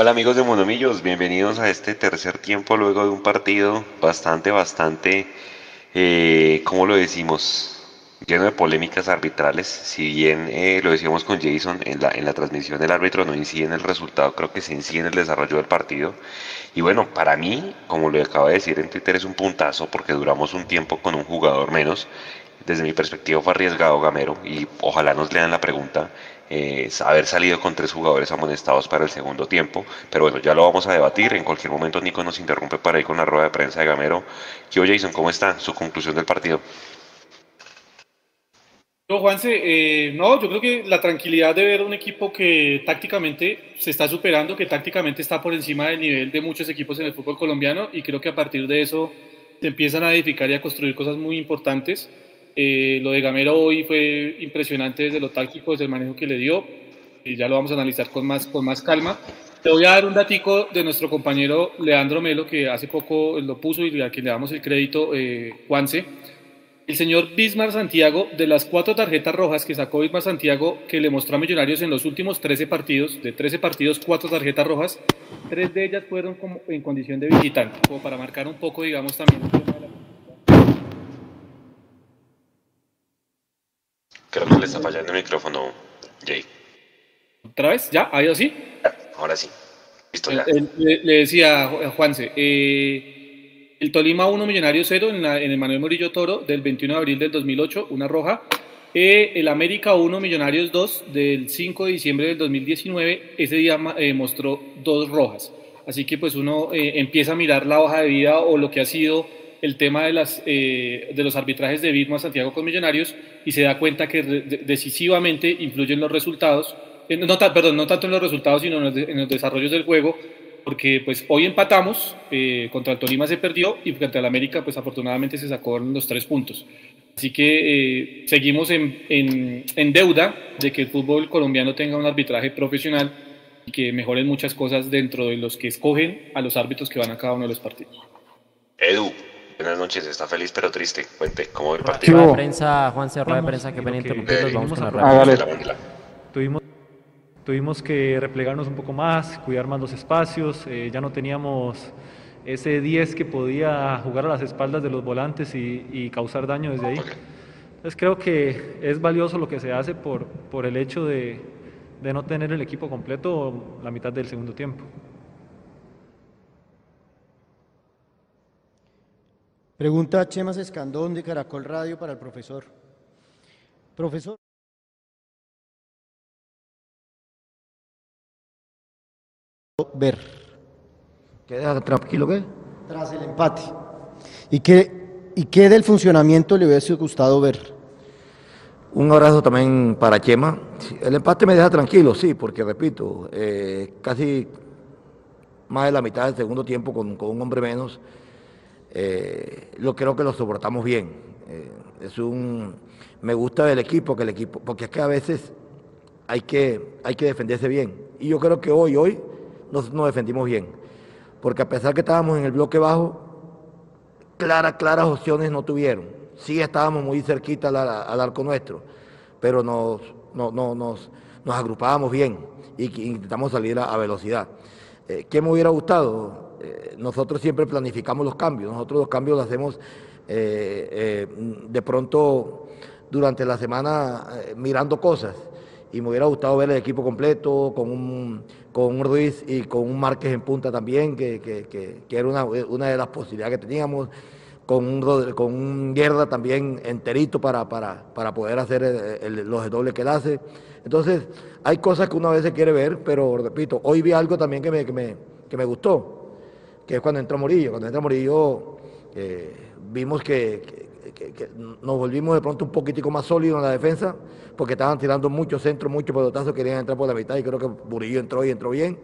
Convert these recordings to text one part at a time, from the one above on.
Hola amigos de Monomillos, bienvenidos a este tercer tiempo luego de un partido bastante, bastante, eh, ¿cómo lo decimos? Lleno de polémicas arbitrales. Si bien eh, lo decíamos con Jason en la, en la transmisión, el árbitro no incide en el resultado, creo que se incide en el desarrollo del partido. Y bueno, para mí, como lo acaba de decir en Twitter, es un puntazo porque duramos un tiempo con un jugador menos. Desde mi perspectiva fue arriesgado Gamero y ojalá nos lean la pregunta eh, haber salido con tres jugadores amonestados para el segundo tiempo. Pero bueno, ya lo vamos a debatir. En cualquier momento Nico nos interrumpe para ir con la rueda de prensa de Gamero. Yo, Jason, ¿cómo está su conclusión del partido? No, Juanse, eh, no, yo creo que la tranquilidad de ver un equipo que tácticamente se está superando, que tácticamente está por encima del nivel de muchos equipos en el fútbol colombiano y creo que a partir de eso se empiezan a edificar y a construir cosas muy importantes. Eh, lo de Gamero hoy fue impresionante desde lo táctico, desde el manejo que le dio, y ya lo vamos a analizar con más, con más calma. Te voy a dar un datico de nuestro compañero Leandro Melo, que hace poco lo puso y a quien le damos el crédito, eh, Juanse. El señor Bismar Santiago, de las cuatro tarjetas rojas que sacó Bismar Santiago, que le mostró a Millonarios en los últimos 13 partidos, de 13 partidos, cuatro tarjetas rojas, tres de ellas fueron como en condición de visitante, como para marcar un poco, digamos, también el tema de la Creo que le está fallando el micrófono, Jay. ¿Otra vez? ¿Ya? ¿Ha ido así? Ahora sí. Listo ya. Le, le decía a Juanse, eh, el Tolima 1, Millonario 0 en, la- en el Manuel Murillo Toro del 21 de abril del 2008, una roja. Eh, el América 1, Millonarios 2 del 5 de diciembre del 2019, ese día eh, mostró dos rojas. Así que pues uno eh, empieza a mirar la hoja de vida o lo que ha sido el tema de, las, eh, de los arbitrajes de Bitma Santiago con Millonarios y se da cuenta que de- de- decisivamente influyen los resultados, eh, no, perdón, no tanto en los resultados, sino en los, de- en los desarrollos del juego, porque pues hoy empatamos, eh, contra el Tolima se perdió y contra el América pues afortunadamente se sacó los tres puntos. Así que eh, seguimos en, en- en deuda de que el fútbol colombiano tenga un arbitraje profesional y que mejoren muchas cosas dentro de los que escogen a los árbitros que van a cada uno de los partidos. Edu, buenas noches. Está feliz pero triste. Cuente, ¿cómo va el Rueda partido? de prensa, Juan rueda de prensa, que que interrumpirlos, vamos con la rueda. Tuvimos, tuvimos que replegarnos un poco más, cuidar más los espacios, eh, ya no teníamos ese 10 que podía jugar a las espaldas de los volantes y, y causar daño desde ahí. Entonces creo que es valioso lo que se hace por, por el hecho de, de no tener el equipo completo la mitad del segundo tiempo. Pregunta Chemas Escandón de Caracol Radio para el profesor. Profesor. Ver, ¿Queda tranquilo qué? tras el empate. ¿Y qué, ¿Y qué del funcionamiento le hubiese gustado ver? Un abrazo también para Chema. El empate me deja tranquilo, sí, porque repito, eh, casi más de la mitad del segundo tiempo con, con un hombre menos, eh, lo creo que lo soportamos bien. Eh, es un, me gusta del equipo, que el equipo, porque es que a veces hay que, hay que defenderse bien. Y yo creo que hoy, hoy nos, defendimos bien, porque a pesar que estábamos en el bloque bajo, claras, claras opciones no tuvieron. Sí estábamos muy cerquita al, arco nuestro, pero nos, no, no, nos, nos agrupábamos bien y que intentamos salir a, a velocidad. Eh, ¿Qué me hubiera gustado? Eh, nosotros siempre planificamos los cambios, nosotros los cambios los hacemos eh, eh, de pronto durante la semana mirando cosas. Y me hubiera gustado ver el equipo completo con un, con un Ruiz y con un Márquez en punta también, que, que- que- era una, una de las posibilidades que teníamos, con un, con un Guerra también enterito para, para, para poder hacer los dobles que él hace. Entonces, hay cosas que uno a veces quiere ver, pero repito, hoy vi algo también que me, que me, que me gustó, que es cuando entró Morillo. Cuando entra Morillo, eh, vimos que, nos volvimos de pronto un poquitico más sólidos en la defensa, porque estaban tirando muchos centros, muchos pelotazos, querían entrar por la mitad y creo que Murillo entró y entró bien.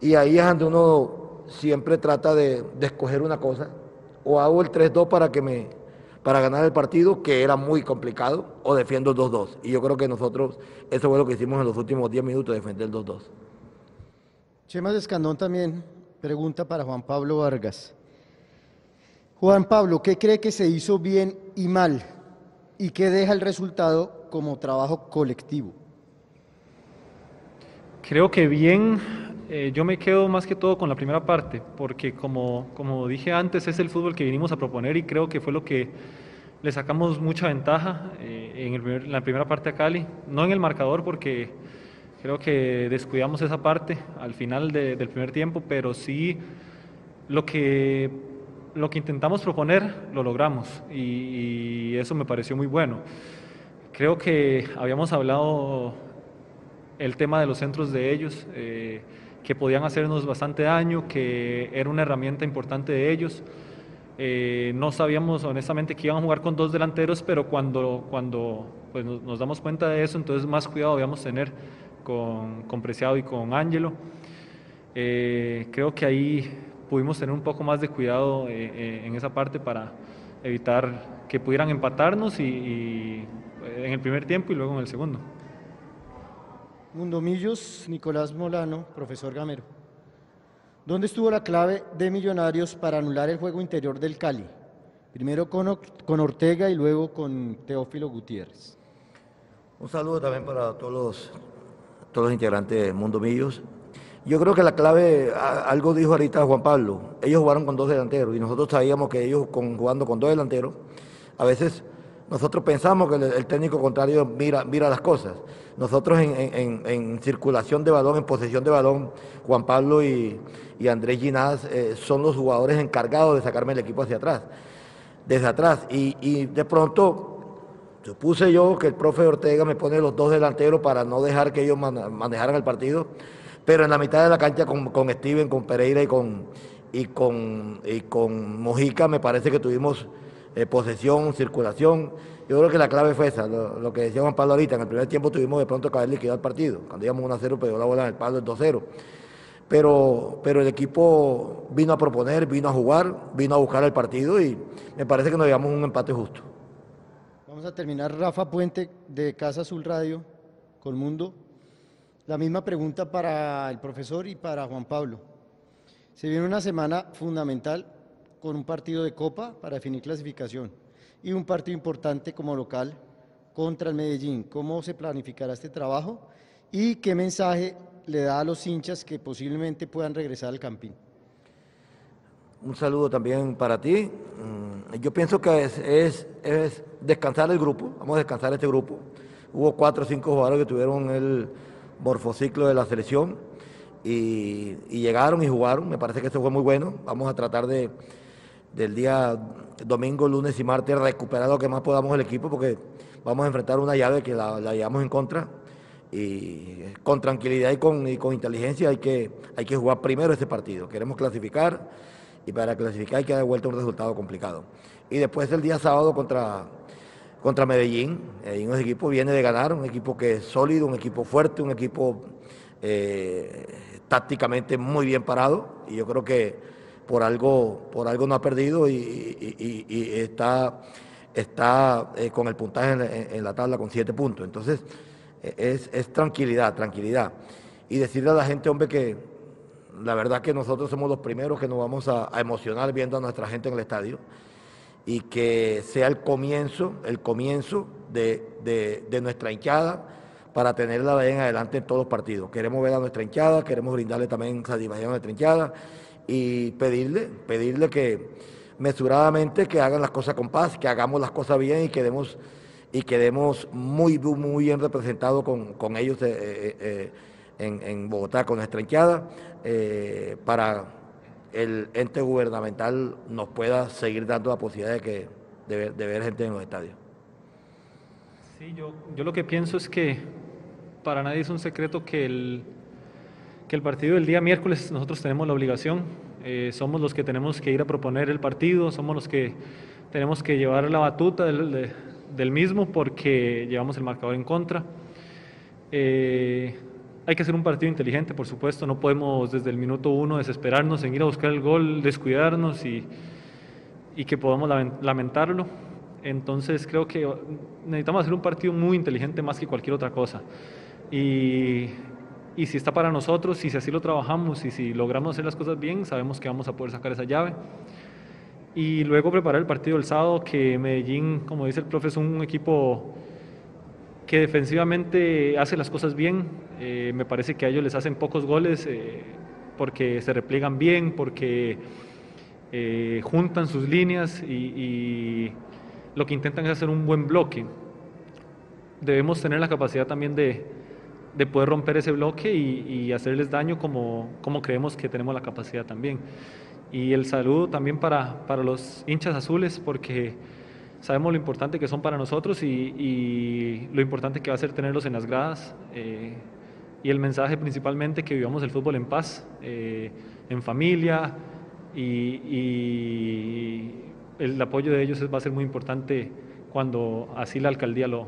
Y ahí es donde uno siempre trata de, escoger una cosa, o hago el 3-2 para que me para ganar el partido, que era muy complicado, o defiendo el 2-2. Y yo creo que nosotros, eso fue lo que hicimos en los últimos 10 minutos, defender el 2-2. Chemas Escandón también pregunta para Juan Pablo Vargas. Juan Pablo, ¿qué cree que se hizo bien y mal? ¿Y qué deja el resultado como trabajo colectivo? Creo que bien Eh, yo me quedo más que todo con la primera parte, porque como, como dije antes, es el fútbol que vinimos a proponer y creo que fue lo que le sacamos mucha ventaja eh, en, la primera parte a Cali, no en el marcador porque creo que descuidamos esa parte al final del primer tiempo, pero sí lo que, lo que intentamos proponer lo logramos y, y eso me pareció muy bueno. Creo que habíamos hablado el tema de los centros de ellos, eh, que podían hacernos bastante daño, que era una herramienta importante de ellos. Eh, no sabíamos honestamente que iban a jugar con dos delanteros, pero cuando, cuando pues, nos, damos cuenta de eso, entonces más cuidado debíamos tener con, con Preciado y con Ángelo. Eh, creo que ahí pudimos tener un poco más de cuidado en esa parte para evitar que pudieran empatarnos y en el primer tiempo y luego en el segundo. Mundomillos, Nicolás Molano, profesor Gamero. ¿Dónde estuvo la clave de Millonarios para anular el juego interior del Cali? Primero con, con Ortega y luego con Teófilo Gutiérrez. Un saludo también para todos los, todos los integrantes de Mundomillos. Yo creo que la clave, algo dijo ahorita Juan Pablo, ellos jugaron con dos delanteros y nosotros sabíamos que ellos jugando con dos delanteros, a veces nosotros pensamos que el, técnico contrario mira, mira las cosas. Nosotros en, circulación de balón, en posesión de balón, Juan Pablo y, Andrés Ginás eh, son los jugadores encargados de sacarme el equipo hacia atrás, desde atrás. Y, de pronto supuse yo que el profe Ortega me pone los dos delanteros para no dejar que ellos manejaran el partido, pero en la mitad de la cancha con, Steven, con Pereira y con, y con, y con Mojica me parece que tuvimos eh, posesión, circulación. Yo creo que la clave fue esa, lo, que decía Juan Pablo ahorita, en el primer tiempo tuvimos de pronto que haber liquidado el partido, cuando íbamos 1 a 0, pero la bola en el palo el 2 0. Pero, pero el equipo vino a proponer, vino a jugar, vino a buscar el partido y me parece que nos llevamos un empate justo. A terminar Rafa Puente de Casa Azul Radio, con Mundo. La misma pregunta para el profesor y para Juan Pablo. Se viene una semana fundamental con un partido de Copa para definir clasificación y un partido importante como local contra el Medellín. ¿Cómo se planificará este trabajo y qué mensaje le da a los hinchas que posiblemente puedan regresar al Campín? Un saludo también para ti. Mm, yo pienso que es, es, descansar el grupo, vamos a descansar este grupo. Hubo cuatro o cinco jugadores que tuvieron el morfociclo de la selección y, y llegaron y jugaron. Me parece que eso fue muy bueno. Vamos a tratar de, del día domingo, lunes y martes, recuperar lo que más podamos el equipo, porque vamos a enfrentar una llave que la, llevamos en contra. Y con tranquilidad y con, con inteligencia hay que, hay que jugar primero ese partido. Queremos clasificar y para clasificar hay que dar vuelta un resultado complicado. Y después el día sábado contra, contra Medellín, un equipo viene de ganar, un equipo que es sólido, un equipo fuerte, un equipo eh, tácticamente muy bien parado. Y yo creo que por algo, por algo no ha perdido y, está, está eh, con el puntaje en, la tabla con siete puntos. Entonces, eh, es, tranquilidad, tranquilidad. Y decirle a la gente, hombre, que la verdad que nosotros somos los primeros que nos vamos a, emocionar viendo a nuestra gente en el estadio y que sea el comienzo, el comienzo de, de nuestra hinchada para tenerla en adelante en todos los partidos. Queremos ver a nuestra hinchada, queremos brindarle también satisfacción a nuestra hinchada y pedirle, pedirle que mesuradamente que hagan las cosas con paz, que hagamos las cosas bien y quedemos y quedemos muy, muy bien representados con, ellos eh, eh, eh, en, Bogotá, con nuestra hinchada, para el ente gubernamental nos pueda seguir dando la posibilidad de, que, de, ver, de ver gente en los estadios. Sí, yo, yo lo que pienso es que para nadie es un secreto que el, que el partido del día miércoles nosotros tenemos la obligación, eh, somos los que tenemos que ir a proponer el partido, somos los que tenemos que llevar la batuta del, mismo porque llevamos el marcador en contra. Eh, hay que hacer un partido inteligente, por supuesto, no podemos desde el minuto uno desesperarnos en ir a buscar el gol, descuidarnos y, y que podamos lamentarlo. Entonces creo que necesitamos hacer un partido muy inteligente más que cualquier otra cosa. Y y si está para nosotros, y si así lo trabajamos y si logramos hacer las cosas bien, sabemos que vamos a poder sacar esa llave. Y luego preparar el partido del sábado, que Medellín, como dice el profe, es un equipo que defensivamente hace las cosas bien. Eh, me parece que a ellos les hacen pocos goles eh, porque se repliegan bien, porque eh, juntan sus líneas y, lo que intentan es hacer un buen bloque. Debemos tener la capacidad también de, de poder romper ese bloque y, y, hacerles daño como, como creemos que tenemos la capacidad también. Y el saludo también para, para los hinchas azules porque sabemos lo importante que son para nosotros y, lo importante que va a ser tenerlos en las gradas. Eh, y el mensaje principalmente que vivamos el fútbol en paz, eh, en familia y, el apoyo de ellos va a ser muy importante cuando así la alcaldía lo,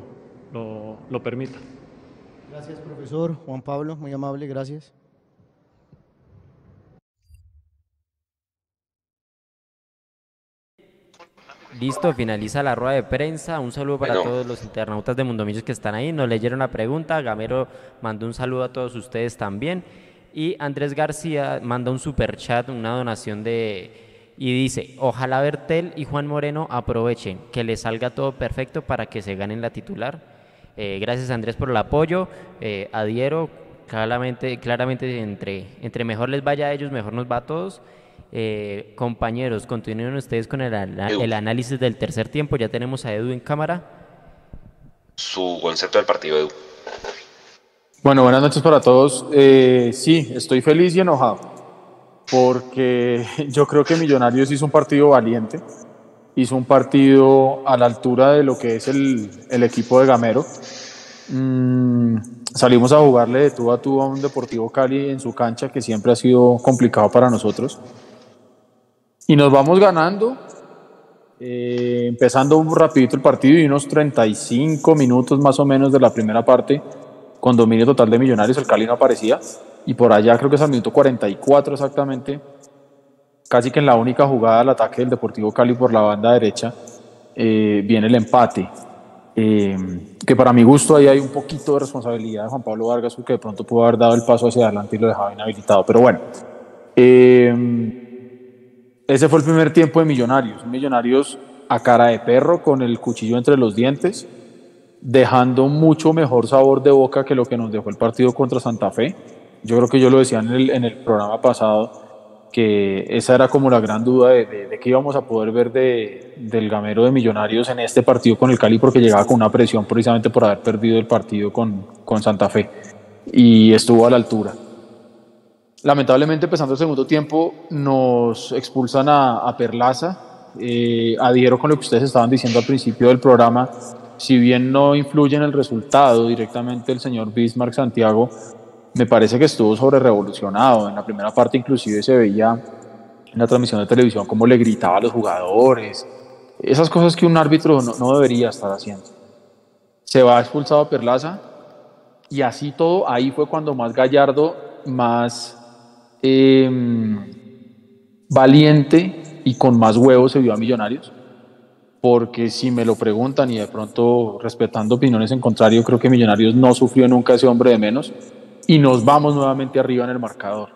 lo permita. Gracias, profesor. Juan Pablo, muy amable, gracias. Listo, finaliza la rueda de prensa. Un saludo para Bueno. todos los internautas de Mundomillos que están ahí. Nos leyeron la pregunta. Gamero mandó un saludo a todos ustedes también. Y Andrés García manda un super chat, una donación de. Y dice: Ojalá Bertel y Juan Moreno aprovechen, que les salga todo perfecto para que se ganen la titular. Eh, gracias Andrés por el apoyo. Eh, adhiero. Claramente, claramente entre, entre mejor les vaya a ellos, mejor nos va a todos. Eh, compañeros, continúen ustedes con el, análisis del tercer tiempo. Ya tenemos a Edu en cámara. Su concepto del partido, Edu. Bueno, buenas noches para todos. Eh, sí, estoy feliz y enojado porque yo creo que Millonarios hizo un partido valiente, hizo un partido a la altura de lo que es el, el equipo de Gamero. Mm, salimos a jugarle de tú a tú a un Deportivo Cali en su cancha que siempre ha sido complicado para nosotros. Y nos vamos ganando, eh, empezando rapidito el partido y unos 35 minutos más o menos de la primera parte con dominio total de Millonarios, el Cali no aparecía, y por allá creo que es al minuto 44 exactamente, casi que en la única jugada al ataque del Deportivo Cali por la banda derecha, eh, viene el empate. Eh, que para mi gusto ahí hay un poquito de responsabilidad de Juan Pablo Vargas, porque de pronto pudo haber dado el paso hacia adelante y lo dejaba inhabilitado. Pero bueno, eh, ese fue el primer tiempo de Millonarios. Millonarios a cara de perro, con el cuchillo entre los dientes, dejando mucho mejor sabor de boca que lo que nos dejó el partido contra Santa Fe. Yo creo que yo lo decía en el, en el programa pasado, que esa era como la gran duda de, de, qué íbamos a poder ver de, del gamero de Millonarios en este partido con el Cali, porque llegaba con una presión precisamente por haber perdido el partido con, con Santa Fe. Y estuvo a la altura. Lamentablemente, empezando el segundo tiempo, nos expulsan a, Perlaza. Eh, adhiero con lo que ustedes estaban diciendo al principio del programa. Si bien no influye en el resultado directamente el señor Bismarck Santiago, me parece que estuvo sobre revolucionado. En la primera parte inclusive se veía en la transmisión de televisión cómo le gritaba a los jugadores. Esas cosas que un árbitro no, no debería estar haciendo. Se va expulsado a Perlaza y así todo, ahí fue cuando más Gallardo, más eh, valiente y con más huevos se vio a Millonarios. Porque si me lo preguntan y de pronto respetando opiniones en contrario, creo que Millonarios no sufrió nunca ese hombre de menos y nos vamos nuevamente arriba en el marcador.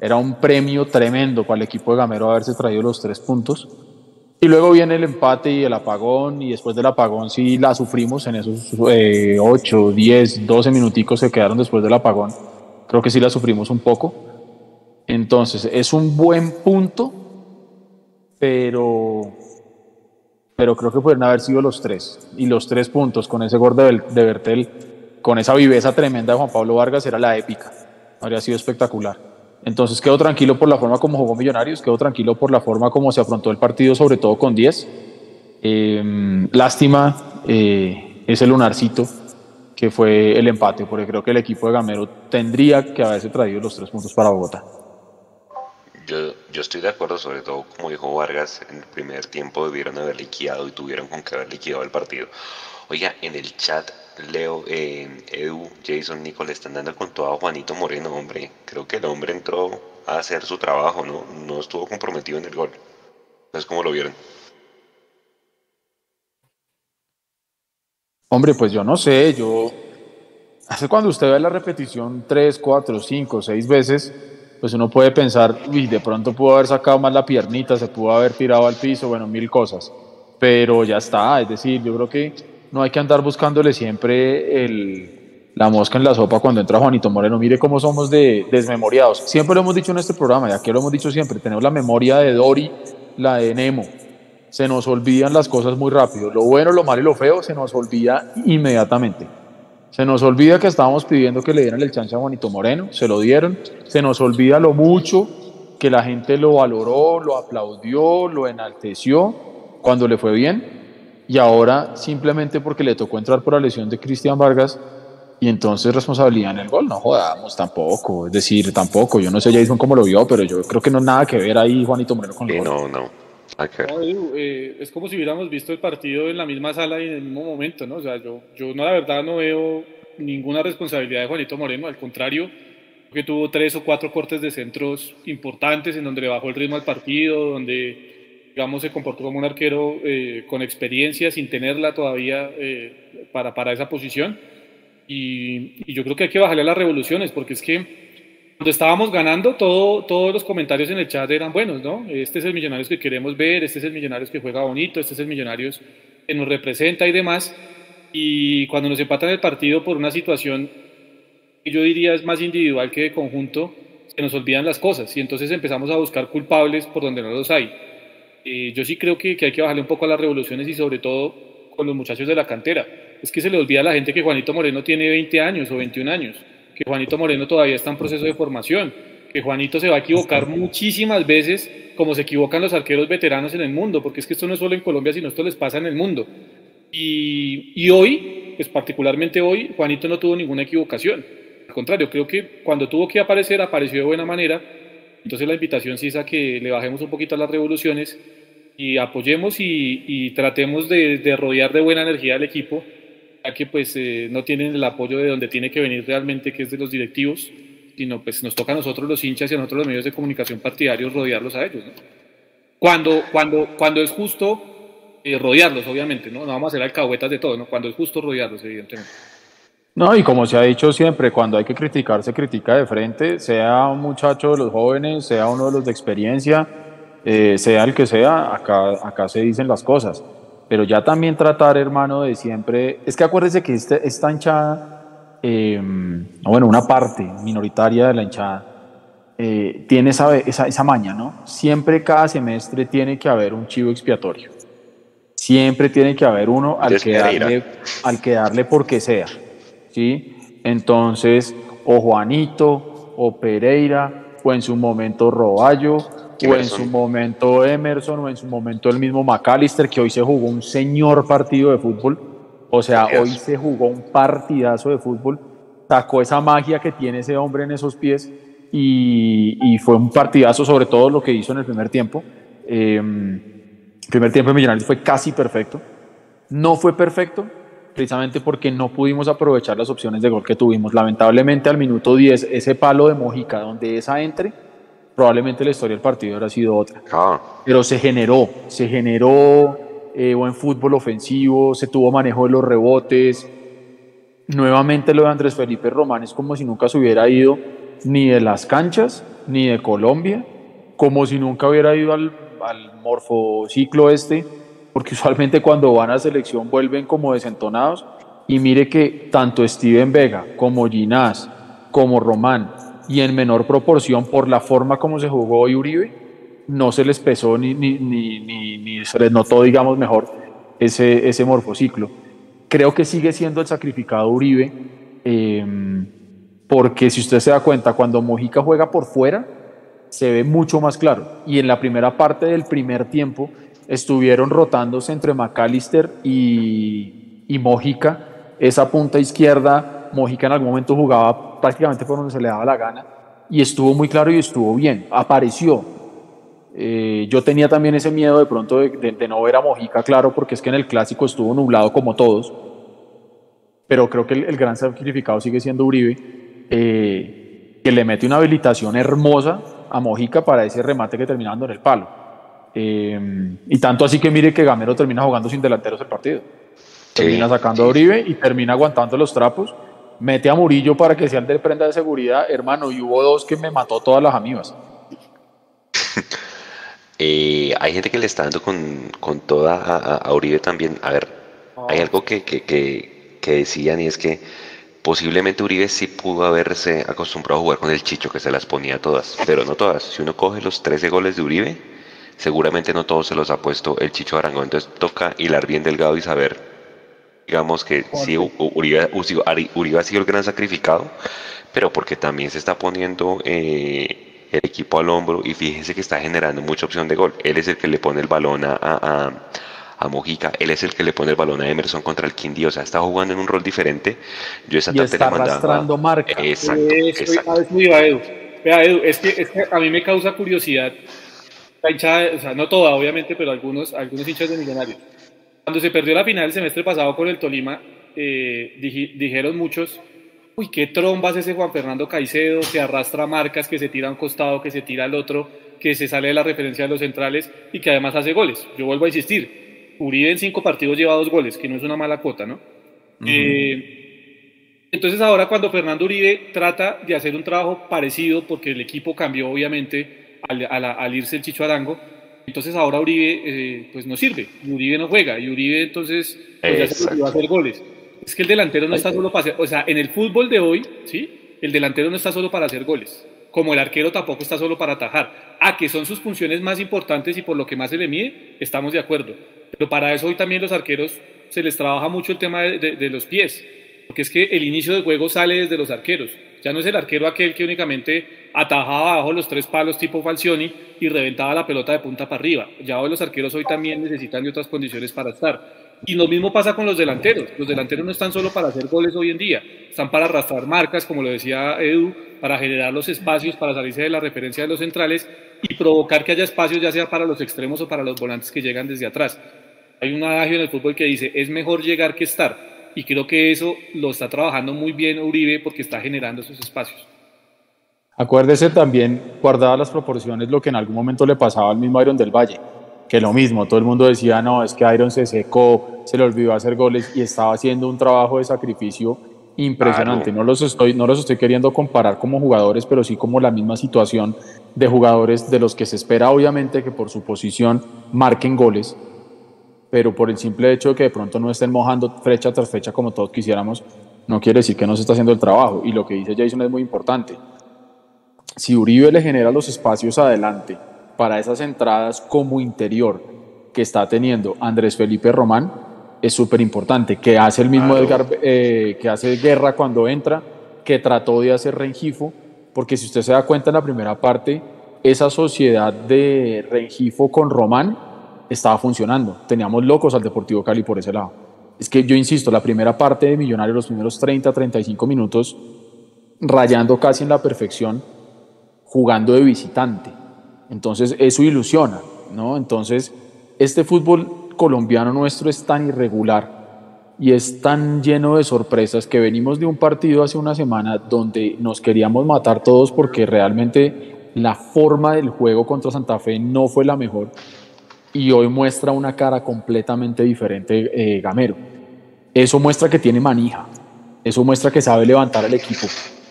Era un premio tremendo para el equipo de Gamero haberse traído los tres puntos. Y luego viene el empate y el apagón, y después del apagón sí la sufrimos en esos eh, 8, 10, 12 minuticos que quedaron después del apagón. Creo que sí la sufrimos un poco. Entonces, es un buen punto, pero, pero creo que pueden haber sido los tres. Y los tres puntos con ese gol de, de Bertel, con esa viveza tremenda de Juan Pablo Vargas, era la épica. Habría sido espectacular. Entonces quedó tranquilo por la forma como jugó Millonarios, quedó tranquilo por la forma como se afrontó el partido, sobre todo con 10. Eh, lástima eh, ese lunarcito que fue el empate, porque creo que el equipo de Gamero tendría que haberse traído los tres puntos para Bogotá. Yo, yo estoy de acuerdo, sobre todo, como dijo Vargas, en el primer tiempo debieron haber liquidado y tuvieron con que haber liquidado el partido. Oiga, en el chat, Leo, eh, Edu, Jason, Nico, le están dando con todo a Juanito Moreno, hombre. Creo que el hombre entró a hacer su trabajo, ¿no? No estuvo comprometido en el gol. Entonces, ¿cómo lo vieron? Hombre, pues yo no sé, yo... Hace cuando usted ve la repetición tres, cuatro, cinco, seis veces, pues uno puede pensar, uy, de pronto pudo haber sacado más la piernita, se pudo haber tirado al piso, bueno, mil cosas. Pero ya está, es decir, yo creo que no hay que andar buscándole siempre el, la mosca en la sopa cuando entra Juanito Moreno. Mire cómo somos de desmemoriados. Siempre lo hemos dicho en este programa, y aquí lo hemos dicho siempre, tenemos la memoria de Dory, la de Nemo. Se nos olvidan las cosas muy rápido. Lo bueno, lo malo y lo feo se nos olvida inmediatamente. Se nos olvida que estábamos pidiendo que le dieran el chance a Juanito Moreno, se lo dieron. Se nos olvida lo mucho que la gente lo valoró, lo aplaudió, lo enalteció cuando le fue bien. Y ahora, simplemente porque le tocó entrar por la lesión de Cristian Vargas, y entonces responsabilidad en el gol, no jodamos tampoco. Es decir, tampoco. Yo no sé Jason cómo lo vio, pero yo creo que no nada que ver ahí Juanito Moreno con el gol. No, no. Eh, es como si hubiéramos visto el partido en la misma sala y en el mismo momento, ¿no? O sea, yo, yo no, la verdad no veo ninguna responsabilidad de Juanito Moreno, al contrario, que tuvo tres o cuatro cortes de centros importantes en donde le bajó el ritmo al partido, donde, digamos, se comportó como un arquero eh, con experiencia, sin tenerla todavía eh, para, para esa posición. Y, y, yo creo que hay que bajarle a las revoluciones, porque es que cuando estábamos ganando, todo, todos los comentarios en el chat eran buenos, ¿no? Este es el Millonarios que queremos ver, este es el Millonarios que juega bonito, este es el Millonarios que nos representa y demás. Y cuando nos empatan el partido por una situación que yo diría es más individual que de conjunto, se nos olvidan las cosas y entonces empezamos a buscar culpables por donde no los hay. Eh, yo sí creo que, que hay que bajarle un poco a las revoluciones y sobre todo con los muchachos de la cantera. Es que se le olvida a la gente que Juanito Moreno tiene 20 años o 21 años que Juanito Moreno todavía está en proceso de formación, que Juanito se va a equivocar muchísimas veces como se equivocan los arqueros veteranos en el mundo, porque es que esto no es solo en Colombia, sino esto les pasa en el mundo. Y, y hoy, pues particularmente hoy, Juanito no tuvo ninguna equivocación. Al contrario, creo que cuando tuvo que aparecer, apareció de buena manera. Entonces la invitación sí es a que le bajemos un poquito a las revoluciones y apoyemos y, y tratemos de, de rodear de buena energía al equipo que pues eh, no tienen el apoyo de donde tiene que venir realmente, que es de los directivos, sino pues nos toca a nosotros los hinchas y a nosotros los medios de comunicación partidarios rodearlos a ellos. ¿no? Cuando, cuando, cuando es justo eh, rodearlos, obviamente, ¿no? no vamos a hacer alcahuetas de todo, ¿no? cuando es justo rodearlos, evidentemente. No, y como se ha dicho siempre, cuando hay que criticar, se critica de frente, sea un muchacho de los jóvenes, sea uno de los de experiencia, eh, sea el que sea, acá, acá se dicen las cosas pero ya también tratar, hermano, de siempre, es que acuérdese que este, esta hinchada, eh, bueno, una parte minoritaria de la hinchada, eh, tiene esa, esa, esa, maña, ¿no? Siempre cada semestre tiene que haber un chivo expiatorio. Siempre tiene que haber uno al que, darle, al que darle porque sea, ¿sí? Entonces, o Juanito, o Pereira, o en su momento Roballo, o en su momento Emerson, o en su momento el mismo McAllister, que hoy se jugó un señor partido de fútbol. O sea, hoy se jugó un partidazo de fútbol. Sacó esa magia que tiene ese hombre en esos pies y, y fue un partidazo, sobre todo lo que hizo en el primer tiempo. Eh, el primer tiempo de Millonarios fue casi perfecto. No fue perfecto, precisamente porque no pudimos aprovechar las opciones de gol que tuvimos. Lamentablemente al minuto 10, ese palo de Mojica donde esa entre, probablemente la historia del partido hubiera sido otra. Ah. Pero se generó, se generó eh, buen fútbol ofensivo, se tuvo manejo de los rebotes. Nuevamente lo de Andrés Felipe Román es como si nunca se hubiera ido ni de las canchas, ni de Colombia, como si nunca hubiera ido al, al morfociclo este, porque usualmente cuando van a selección vuelven como desentonados. Y mire que tanto Steven Vega como Ginás, como Román, y en menor proporción por la forma como se jugó hoy Uribe, no se les pesó ni, ni, ni, ni se les notó, digamos, mejor ese, ese morfociclo. Creo que sigue siendo el sacrificado Uribe, em, porque si usted se da cuenta, cuando Mojica juega por fuera, se ve mucho más claro. Y en la primera parte del primer tiempo estuvieron rotándose entre McAllister y, y Mojica, esa punta izquierda Mojica en algún momento jugaba prácticamente por donde se le daba la gana y estuvo muy claro y estuvo bien, apareció. Eh, yo tenía también ese miedo de pronto de, no ver a Mojica claro porque es que en el clásico estuvo nublado como todos, pero creo que el, gran sacrificado sigue siendo Uribe, eh, que le mete una habilitación hermosa a Mojica para ese remate que terminando en el palo. Eh, y tanto así que mire que Gamero termina jugando sin delanteros el partido. Termina sacando a Uribe y termina aguantando los trapos mete a Murillo para que sea el de prenda de seguridad, hermano, y hubo dos que me mató todas las amigas. Eh, hay gente que le está dando con, con toda a, Uribe también. A ver, Hay algo que, que, que, que decían y es que posiblemente Uribe sí pudo haberse acostumbrado a jugar con el Chicho, que se las ponía todas, pero no todas. Si uno coge los 13 goles de Uribe, seguramente no todos se los ha puesto el Chicho Arango. Entonces toca hilar bien delgado y saber, digamos que sí, Uribe, Uribe ha sido el gran sacrificado, pero porque también se está poniendo eh, el equipo al hombro y fíjense que está generando mucha opción de gol. Él es el que le pone el balón a, a, a Mojica, él es el que le pone el balón a Emerson contra el Quindío, o sea, está jugando en un rol diferente. Yo esa y está arrastrando marca. Exacto, exacto. Edu. Vea, Edu, es que, es que a mí me causa curiosidad la hinchada, o sea, no toda, obviamente, pero algunos, algunos hinchas de Millonarios. Cuando se perdió la final el semestre pasado con el Tolima, eh, dijeron muchos, uy, qué trombas ese Juan Fernando Caicedo, que arrastra marcas, que se tira a un costado, que se tira al otro, que se sale de la referencia de los centrales y que además hace goles. Yo vuelvo a insistir, Uribe en cinco partidos lleva dos goles, que no es una mala cuota, ¿no? eh, entonces ahora cuando Fernando Uribe trata de hacer un trabajo parecido, porque el equipo cambió obviamente, al, irse el Chicho Arango, entonces ahora Uribe eh, pues no sirve, y Uribe no juega, y Uribe entonces pues ya se va a hacer goles. Es que el delantero no está solo para hacer, o sea, en el fútbol de hoy, ¿sí? El delantero no está solo para hacer goles, como el arquero tampoco está solo para atajar. Ah, que son sus funciones más importantes y por lo que más se le mide, estamos de acuerdo. Pero para eso hoy también los arqueros se les trabaja mucho el tema de, de los pies, porque es que el inicio del juego sale desde los arqueros. Ya no es el arquero aquel que únicamente atajaba abajo los tres palos tipo Falcioni y reventaba la pelota de punta para arriba. Ya hoy los arqueros hoy también necesitan de otras condiciones para estar. Y lo mismo pasa con los delanteros. Los delanteros no están solo para hacer goles hoy en día, están para arrastrar marcas, como lo decía Edu, para generar los espacios, para salirse de la referencia de los centrales y provocar que haya espacios ya sea para los extremos o para los volantes que llegan desde atrás. Hay un adagio en el fútbol que dice, es mejor llegar que estar y creo que eso lo está trabajando muy bien Uribe porque está generando esos espacios. Acuérdese también, guardadas las proporciones, lo que en algún momento le pasaba al mismo Iron del Valle, que lo mismo, todo el mundo decía, no, es que Iron se secó, se le olvidó hacer goles y estaba haciendo un trabajo de sacrificio impresionante. No, los estoy, no los estoy queriendo comparar como jugadores, pero sí como la misma situación de jugadores de los que se espera obviamente que por su posición marquen goles, pero por el simple hecho de que de pronto no estén mojando fecha tras fecha como todos quisiéramos, no quiere decir que no se está haciendo el trabajo. Y lo que dice Jason es muy importante. Si Uribe le genera los espacios adelante para esas entradas como interior que está teniendo Andrés Felipe Román, es súper importante. Que hace el mismo Edgar, eh, que hace guerra cuando entra, que trató de hacer Rengifo, porque si usted se da cuenta en la primera parte, esa sociedad de Rengifo con Román estaba funcionando. Teníamos locos al Deportivo Cali por ese lado. Es que yo insisto, la primera parte de Millonarios, los primeros 30, 35 minutos, rayando casi en la perfección, jugando de visitante. Entonces eso ilusiona, ¿no? Entonces este fútbol colombiano nuestro es tan irregular y es tan lleno de sorpresas que venimos de un partido hace una semana donde nos queríamos matar todos porque realmente la forma del juego contra Santa Fe no fue la mejor y hoy muestra una cara completamente diferente eh, Gamero. Eso muestra que tiene manija, eso muestra que sabe levantar al equipo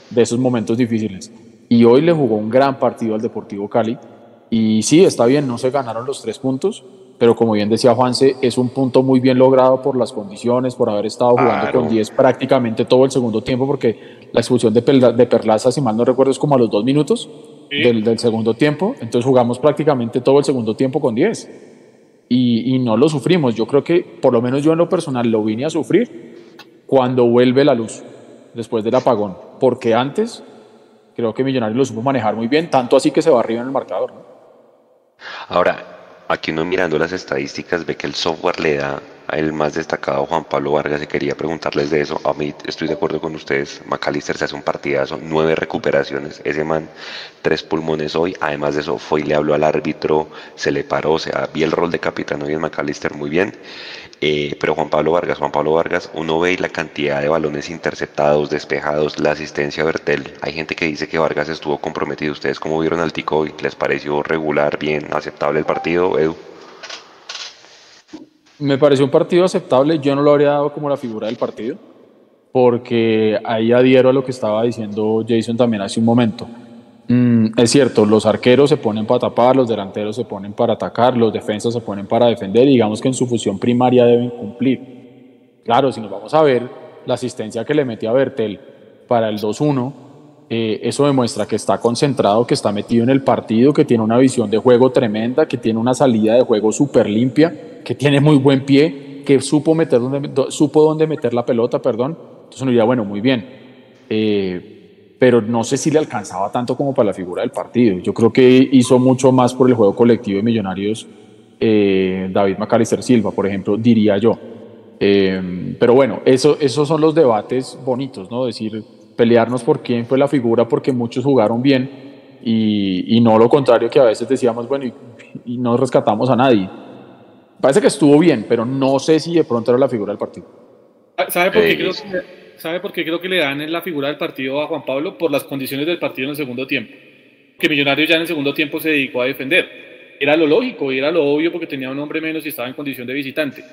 de esos momentos difíciles. Y hoy le jugó un gran partido al Deportivo Cali. Y sí, está bien, no se ganaron los tres puntos, pero como bien decía Juanse, es un punto muy bien logrado por las condiciones, por haber estado jugando con 10 prácticamente todo el segundo tiempo, porque la expulsión de, de Perlaza, si mal no recuerdo, es como a los dos minutos del, del, segundo tiempo. Entonces jugamos prácticamente todo el segundo tiempo con 10 y, no lo sufrimos. Yo creo que, por lo menos yo en lo personal, lo vine a sufrir cuando vuelve la luz, después del apagón, porque antes creo que Millonarios lo supo manejar muy bien, tanto así que se va arriba en el marcador. Ahora, aquí uno mirando las estadísticas ve que el software le da el más destacado Juan Pablo Vargas y quería preguntarles de eso. A mí estoy de acuerdo con ustedes. McAllister se hace un partidazo, nueve recuperaciones. Ese man, tres pulmones hoy. Además de eso, fue y le habló al árbitro, se le paró, o sea, vi el rol de capitán hoy en McAllister muy bien. Eh, pero Juan Pablo Vargas, Juan Pablo Vargas, uno ve la cantidad de balones interceptados, despejados, la asistencia a Bertel. Hay gente que dice que Vargas estuvo comprometido. ¿Ustedes cómo vieron al Tico hoy? ¿Les pareció regular, bien, aceptable el partido, Edu? Me pareció un partido aceptable, yo no lo habría dado como la figura del partido, porque ahí adhiero a lo que estaba diciendo Jason también hace un momento. Mm, es cierto, los arqueros se ponen para tapar, los delanteros se ponen para atacar, los defensas se ponen para defender, y digamos que en su función primaria deben cumplir. claro, si nos vamos a ver la asistencia que le metió a Bertel para el 2-1, eh, eso demuestra que está concentrado, que está metido en el partido, que tiene una visión de juego tremenda, que tiene una salida de juego súper limpia, que tiene muy buen pie, que supo, meter supo dónde meter la pelota, perdón. Entonces uno diría, bueno, muy bien. Eh, pero no sé si le alcanzaba tanto como para la figura del partido. Yo creo que hizo mucho más por el juego colectivo de Millonarios eh, David Macalister Silva, por ejemplo, diría yo. pero bueno, eso, esos son los debates bonitos, ¿no? Decir, pelearnos por quién fue la figura, porque muchos jugaron bien y, no lo contrario que a veces decíamos, bueno, y, no rescatamos a nadie. Parece que estuvo bien, pero no sé si de pronto era la figura del partido. ¿Sabe por, qué creo que, ¿Sabe por qué creo que le dan la figura del partido a Juan Pablo? Por las condiciones del partido en el segundo tiempo. Que Millonarios ya en el segundo tiempo se dedicó a defender. Era lo lógico y era lo obvio porque tenía un hombre menos y estaba en condición de visitante.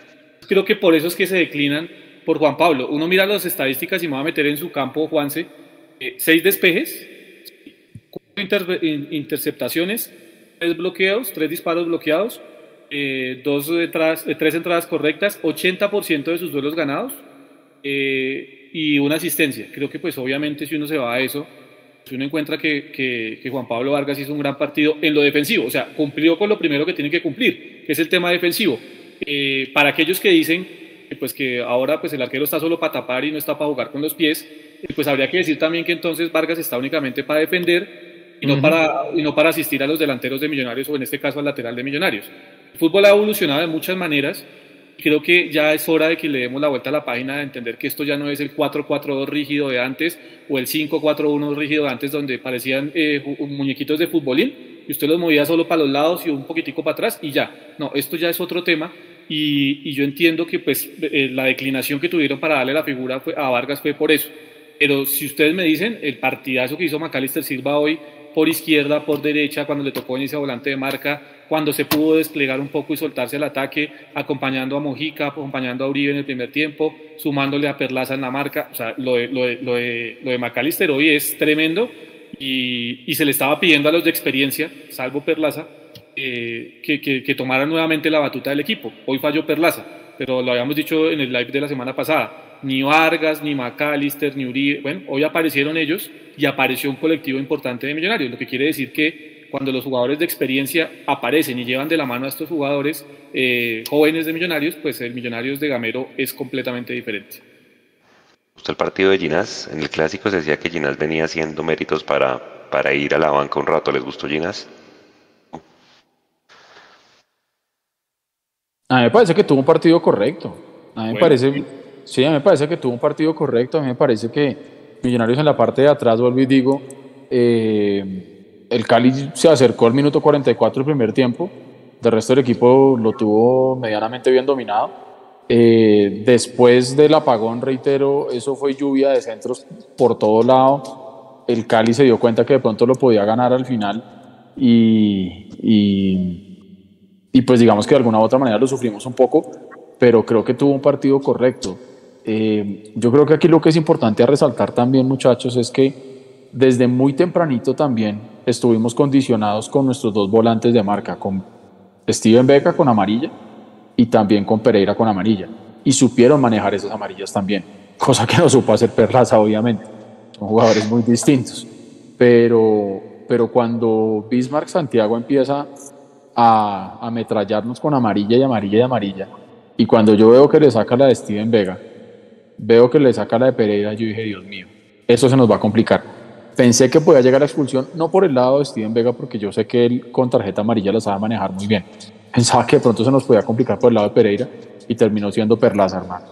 Creo que por eso es que se declinan por Juan Pablo. Uno mira las estadísticas y me va a meter en su campo, Juanse, eh, seis despejes, cuatro interceptaciones, tres bloqueos, tres disparos bloqueados, eh, dos entradas, eh, tres entradas correctas, 80% de sus duelos ganados y una asistencia. Creo que pues obviamente si uno se va a eso, si uno encuentra que, que, Juan Pablo Vargas hizo un gran partido en lo defensivo, o sea, cumplió con lo primero que tiene que cumplir, que es el tema defensivo. para aquellos que dicen pues que ahora pues el arquero está solo para tapar y no está para jugar con los pies, pues habría que decir también que entonces Vargas está únicamente para defender y no, para, y no para asistir a los delanteros de Millonarios o en este caso al lateral de Millonarios. El fútbol ha evolucionado de muchas maneras. Creo que ya es hora de que le demos la vuelta a la página de entender que esto ya no es el 4-4-2 rígido de antes o el 5-4-1 rígido de antes donde parecían eh, muñequitos de futbolín y usted los movía solo para los lados y un poquitico para atrás y ya. No, esto ya es otro tema y, yo entiendo que pues eh, la declinación que tuvieron para darle la figura a Vargas fue por eso. Pero si ustedes me dicen, el partidazo que hizo Macalister Silva hoy por izquierda, por derecha, cuando le tocó en ese volante de marca, cuando se pudo desplegar un poco y soltarse al ataque, acompañando a Mojica, acompañando a Uribe en el primer tiempo, sumándole a Perlaza en la marca. O sea, lo de, lo Macalister hoy es tremendo y, y, se le estaba pidiendo a los de experiencia, salvo Perlaza, eh, que, que, tomara nuevamente la batuta del equipo. Hoy falló Perlaza, pero lo habíamos dicho en el live de la semana pasada. Ni Vargas, ni McAllister, ni Uribe. Bueno, hoy aparecieron ellos y apareció un colectivo importante de millonarios, lo que quiere decir que cuando los jugadores de experiencia aparecen y llevan de la mano a estos jugadores eh, jóvenes de millonarios, pues el Millonarios de Gamero es completamente diferente. el partido de Ginás? En el clásico se decía que Ginás venía haciendo méritos para, para ir a la banca un rato. ¿Les gustó Ginás? A mí me parece que tuvo un partido correcto. A mí me parece, sí, a mí me parece que tuvo un partido correcto. A mí me parece que Millonarios en la parte de atrás, vuelvo y digo, eh, el Cali se acercó al minuto 44 del primer tiempo. Del resto del equipo lo tuvo medianamente bien dominado. Eh, después del apagón, reitero, eso fue lluvia de centros por todo lado. El Cali se dio cuenta que de pronto lo podía ganar al final y, y y pues digamos que de alguna u otra manera lo sufrimos un poco, pero creo que tuvo un partido correcto. Eh, yo creo que aquí lo que es importante a resaltar también, muchachos, es que desde muy tempranito también estuvimos condicionados con nuestros dos volantes de marca, con Steven Beca con amarilla y también con Pereira con amarilla. Y supieron manejar esas amarillas también, cosa que no supo hacer Perlaza, obviamente. Son jugadores muy distintos. Pero, pero cuando Bismarck Santiago empieza a ametrallarnos con amarilla y amarilla y amarilla. Y cuando yo veo que le saca la de Steven Vega, veo que le saca la de Pereira, yo dije, Dios mío, eso se nos va a complicar. Pensé que podía llegar a expulsión, no por el lado de Steven Vega, porque yo sé que él con tarjeta amarilla la sabe manejar muy bien. Pensaba que de pronto se nos podía complicar por el lado de Pereira y terminó siendo Perlaza, hermano,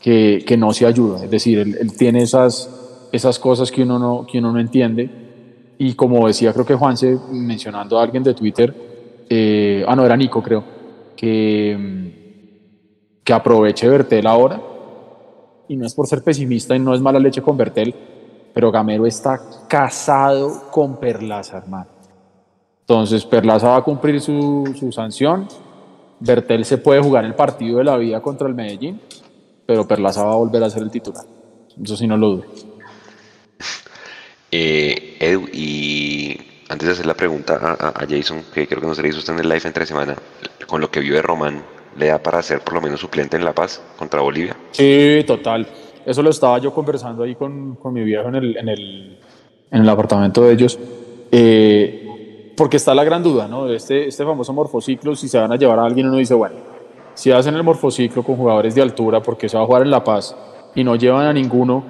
que, que no se ayuda. Es decir, él, tiene esas, esas cosas que uno, no, que uno no entiende. Y como decía, creo que Juanse, mencionando a alguien de Twitter, eh, ah, no, era Nico, creo, que, que aproveche Bertel ahora. Y no es por ser pesimista y no es mala leche con Bertel, pero Gamero está casado con Perlaza, hermano. Entonces, Perlaza va a cumplir su, su sanción. Bertel se puede jugar el partido de la vida contra el Medellín, pero Perlaza va a volver a ser el titular. Eso sí no lo dudo. Eh, Edu, y antes de hacer la pregunta a, Jason, que creo que no se le hizo usted en el live entre semana, con lo que vio de Román, le da para ser por lo menos suplente en La Paz contra Bolivia. Sí, total. Eso lo estaba yo conversando ahí con, con mi viejo en el, en, el, en el apartamento de ellos. Eh, porque está la gran duda, ¿no? Este, este famoso morfociclo, si se van a llevar a alguien, uno dice, bueno, si hacen el morfociclo con jugadores de altura, porque se va a jugar en La Paz, y no llevan a ninguno,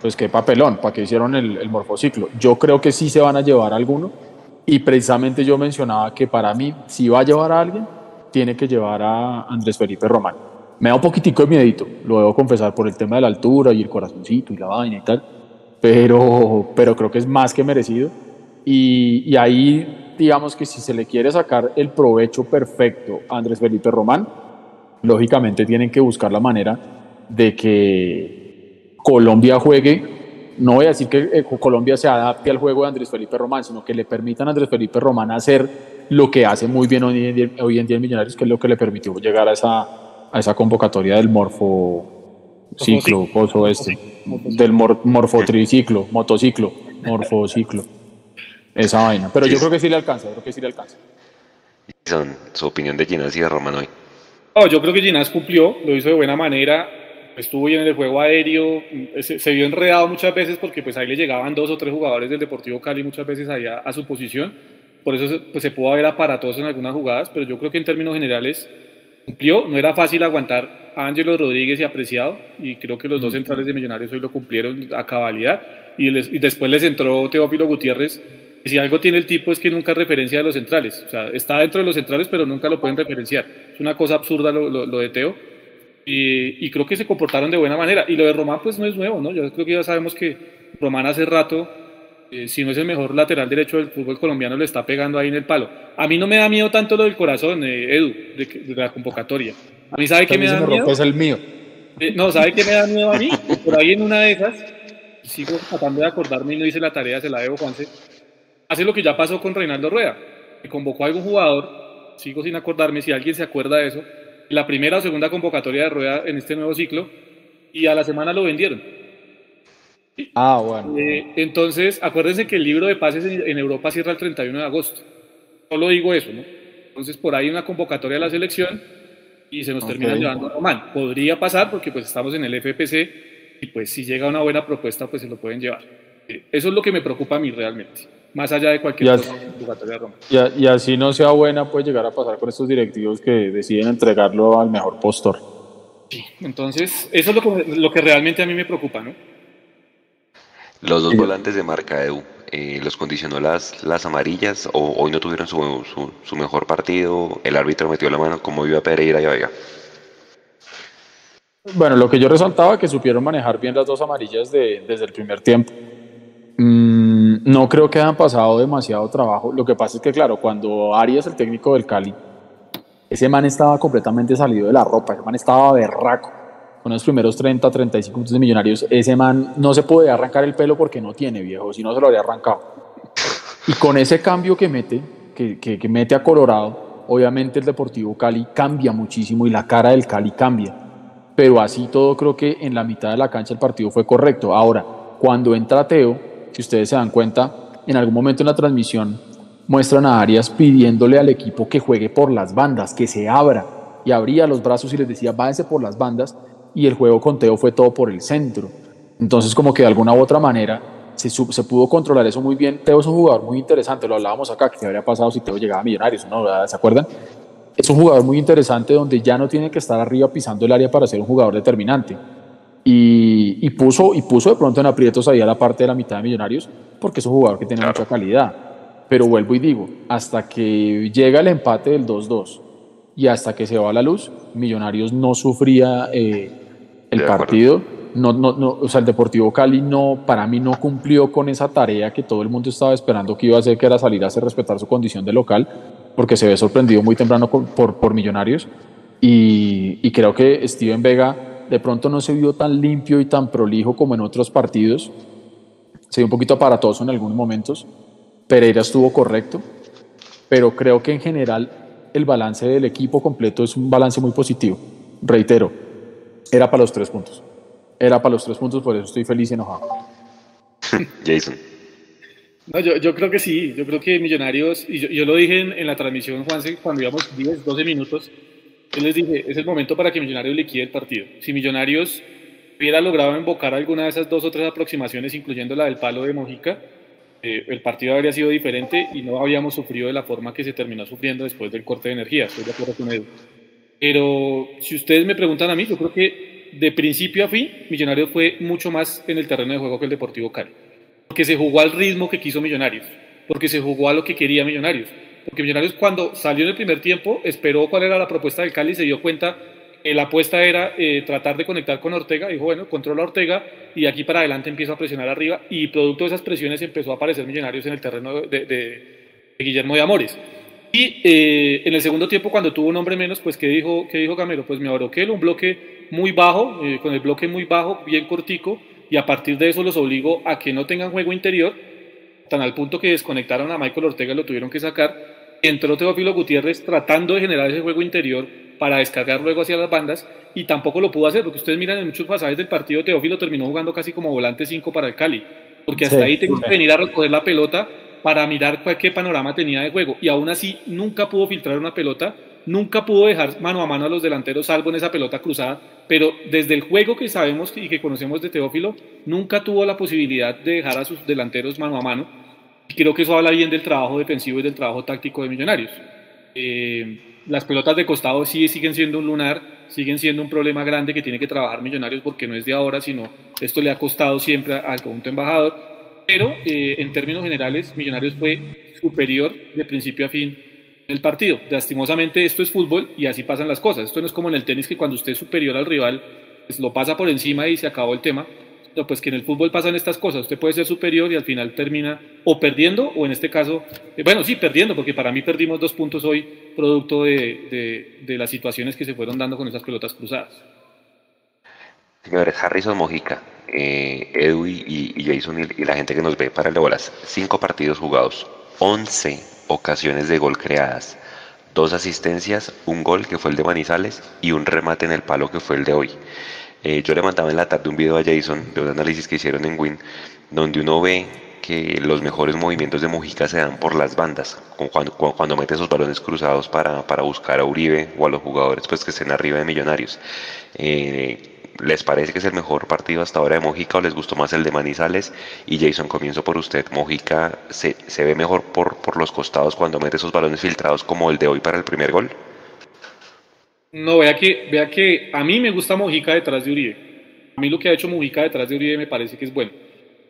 pues qué papelón, ¿para qué hicieron el, el morfociclo? Yo creo que sí se van a llevar a alguno, y precisamente yo mencionaba que para mí, si va a llevar a alguien, tiene que llevar a Andrés Felipe Román me da un poquitico de miedito, lo debo confesar, por el tema de la altura y el corazoncito y la vaina y tal, pero, pero creo que es más que merecido. Y, y ahí, digamos que si se le quiere sacar el provecho perfecto a Andrés Felipe Román, lógicamente tienen que buscar la manera de que Colombia juegue, no voy a decir que eh, Colombia se adapte al juego de Andrés Felipe Román, sino que le permitan a Andrés Felipe Román hacer lo que hace muy bien hoy en día, hoy en, día en Millonarios, que es lo que le permitió llegar a esa, a esa convocatoria del morfo ciclo, coso este, del mor, morfotriciclo, motociclo, morfociclo, esa vaina. Pero yo creo que sí le alcanza, creo que sí le alcanza. Son su opinión de Ginás y de Román hoy. Oh, yo creo que Ginás cumplió, lo hizo de buena manera, estuvo bien en el juego aéreo, se, se, vio enredado muchas veces porque pues ahí le llegaban dos o tres jugadores del Deportivo Cali muchas veces allá a su posición, por eso pues, se pudo ver aparatoso en algunas jugadas, pero yo creo que en términos generales cumplió. No era fácil aguantar a Ángelo Rodríguez y Apreciado, y creo que los dos centrales de Millonarios hoy lo cumplieron a cabalidad. Y, les, y después les entró Teófilo Gutiérrez. Y si algo tiene el tipo es que nunca referencia de los centrales. O sea, está dentro de los centrales, pero nunca lo pueden referenciar. Es una cosa absurda lo, lo, lo de Teo. Y, y, creo que se comportaron de buena manera. Y lo de Román, pues no es nuevo, ¿no? Yo creo que ya sabemos que Román hace rato eh, si no es el mejor lateral derecho del fútbol colombiano, le está pegando ahí en el palo. A mí no me da miedo tanto lo del corazón, eh, Edu, de, de, la convocatoria. A mí, ¿sabe qué me da me miedo? Es el mío. Eh, no, ¿sabe qué me da miedo a mí? Por ahí en una de esas, sigo tratando de acordarme y no hice la tarea, se la debo, Juanse. Hace lo que ya pasó con Reinaldo Rueda, que convocó a algún jugador, sigo sin acordarme si alguien se acuerda de eso, la primera o segunda convocatoria de Rueda en este nuevo ciclo, y a la semana lo vendieron. Ah, bueno. Eh, entonces, acuérdense que el libro de pases en, en, Europa cierra el 31 de agosto. Solo digo eso, ¿no? Entonces, por ahí una convocatoria de la selección y se nos okay. termina llevando a Román. Podría pasar porque pues estamos en el FPC y pues si llega una buena propuesta, pues se lo pueden llevar. Eh, eso es lo que me preocupa a mí realmente, más allá de cualquier y Román. Y, y así no sea buena, puede llegar a pasar con estos directivos que deciden entregarlo al mejor postor. Sí, entonces, eso es lo que, lo que realmente a mí me preocupa, ¿no? Los dos volantes de marca Edu, eh, ¿los condicionó las, las amarillas o hoy no tuvieron su, su, su, mejor partido? ¿El árbitro metió la mano como iba Pereira y Vega? Bueno, lo que yo resaltaba que supieron manejar bien las dos amarillas de, desde el primer tiempo. Mm, no creo que hayan pasado demasiado trabajo. Lo que pasa es que, claro, cuando Arias, el técnico del Cali, ese man estaba completamente salido de la ropa, ese man estaba berraco con los primeros 30, 35 puntos de millonarios, ese man no se puede arrancar el pelo porque no tiene, viejo, si no se lo habría arrancado. Y con ese cambio que mete, que, que, mete a Colorado, obviamente el Deportivo Cali cambia muchísimo y la cara del Cali cambia. Pero así todo creo que en la mitad de la cancha el partido fue correcto. Ahora, cuando entra Teo, si ustedes se dan cuenta, en algún momento en la transmisión muestran a Arias pidiéndole al equipo que juegue por las bandas, que se abra. Y abría los brazos y les decía, váyanse por las bandas y el juego con Teo fue todo por el centro. Entonces, como que de alguna u otra manera se, pudo controlar eso muy bien. Teo es un jugador muy interesante, lo hablábamos acá, que habría pasado si Teo llegaba a Millonarios, ¿no? ¿Se acuerdan? Es un jugador muy interesante donde ya no tiene que estar arriba pisando el área para ser un jugador determinante. Y, y, puso, y puso de pronto en aprietos ahí a la parte de la mitad de Millonarios, porque es un jugador que tiene claro. mucha calidad. Pero vuelvo y digo, hasta que llega el empate del 2-2 y hasta que se va la luz, Millonarios no sufría eh, el partido. No, no, no, o sea, el Deportivo Cali no, para mí no cumplió con esa tarea que todo el mundo estaba esperando que iba a hacer, que era salir a hacer respetar su condición de local, porque se ve sorprendido muy temprano por, por Millonarios. Y, y creo que Steven Vega de pronto no se vio tan limpio y tan prolijo como en otros partidos. Se vio un poquito aparatoso en algunos momentos. Pereira estuvo correcto, pero creo que en general el balance del equipo completo es un balance muy positivo. Reitero, era para los tres puntos. Era para los tres puntos, por eso estoy feliz y enojado. Jason. No, yo, yo, creo que sí, yo creo que Millonarios, y yo, yo lo dije en, en, la transmisión, Juanse, cuando íbamos 10, 12 minutos, yo les dije, es el momento para que Millonarios liquide el partido. Si Millonarios hubiera logrado invocar alguna de esas dos o tres aproximaciones, incluyendo la del palo de Mojica, eh, el partido habría sido diferente y no habríamos sufrido de la forma que se terminó sufriendo después del corte de energía. Pero si ustedes me preguntan a mí, yo creo que de principio a fin, Millonarios fue mucho más en el terreno de juego que el Deportivo Cali. Porque se jugó al ritmo que quiso Millonarios, porque se jugó a lo que quería Millonarios. Porque Millonarios cuando salió en el primer tiempo esperó cuál era la propuesta del Cali y se dio cuenta que la apuesta era eh, tratar de conectar con Ortega. Dijo, bueno, controla Ortega y aquí para adelante empiezo a presionar arriba. Y producto de esas presiones empezó a aparecer Millonarios en el terreno de, de, Guillermo de Amores. Y eh, en el segundo tiempo, cuando tuvo un hombre menos, pues ¿qué dijo, qué dijo Gamero? Pues me abroqué un bloque muy bajo, eh, con el bloque muy bajo, bien cortico, y a partir de eso los obligo a que no tengan juego interior, tan al punto que desconectaron a Michael Ortega, lo tuvieron que sacar. Entró Teófilo Gutiérrez tratando de generar ese juego interior para descargar luego hacia las bandas y tampoco lo pudo hacer, porque ustedes miran en muchos pasajes del partido, Teófilo terminó jugando casi como volante 5 para el Cali, porque hasta ahí tengo que venir a recoger la pelota para mirar qué panorama tenía de juego y aún así nunca pudo filtrar una pelota, nunca pudo dejar mano a mano a los delanteros salvo en esa pelota cruzada, pero desde el juego que sabemos y que conocemos de Teófilo, nunca tuvo la posibilidad de dejar a sus delanteros mano a mano creo que eso habla bien del trabajo defensivo y del trabajo táctico de Millonarios. Eh, las pelotas de costado sí siguen siendo un lunar, siguen siendo un problema grande que tiene que trabajar Millonarios porque no es de ahora, sino esto le ha costado siempre al conjunto embajador. Pero eh, en términos generales, Millonarios fue superior de principio a fin el partido. Lastimosamente esto es fútbol y así pasan las cosas. Esto no es como en el tenis que cuando usted es superior al rival, pues lo pasa por encima y se acabó el tema pues que en el fútbol pasan estas cosas. Usted puede ser superior y al final termina o perdiendo, o en este caso, eh, bueno, sí, perdiendo, porque para mí perdimos dos puntos hoy, producto de, las situaciones que se fueron dando con esas pelotas cruzadas. Señores, Harrison Mojica, eh, Edu y, Jason y, la gente que nos ve para el de bolas, cinco partidos jugados, once ocasiones de gol creadas, dos asistencias, un gol que fue el de Manizales y un remate en el palo que fue el de hoy. Eh, yo le mandaba en la tarde un video a Jason de un análisis que hicieron en Win, donde uno ve que los mejores movimientos de Mojica se dan por las bandas, cuando, cuando mete esos balones cruzados para, buscar a Uribe o a los jugadores pues, que estén arriba de Millonarios. Eh, ¿Les parece que es el mejor partido hasta ahora de Mojica o les gustó más el de Manizales? Y Jason, comienzo por usted. ¿Mojica se, se ve mejor por, por los costados cuando mete esos balones filtrados como el de hoy para el primer gol? No, vea que, vea que a mí me gusta Mojica detrás de Uribe. A mí lo que ha hecho Mojica detrás de Uribe me parece que es bueno.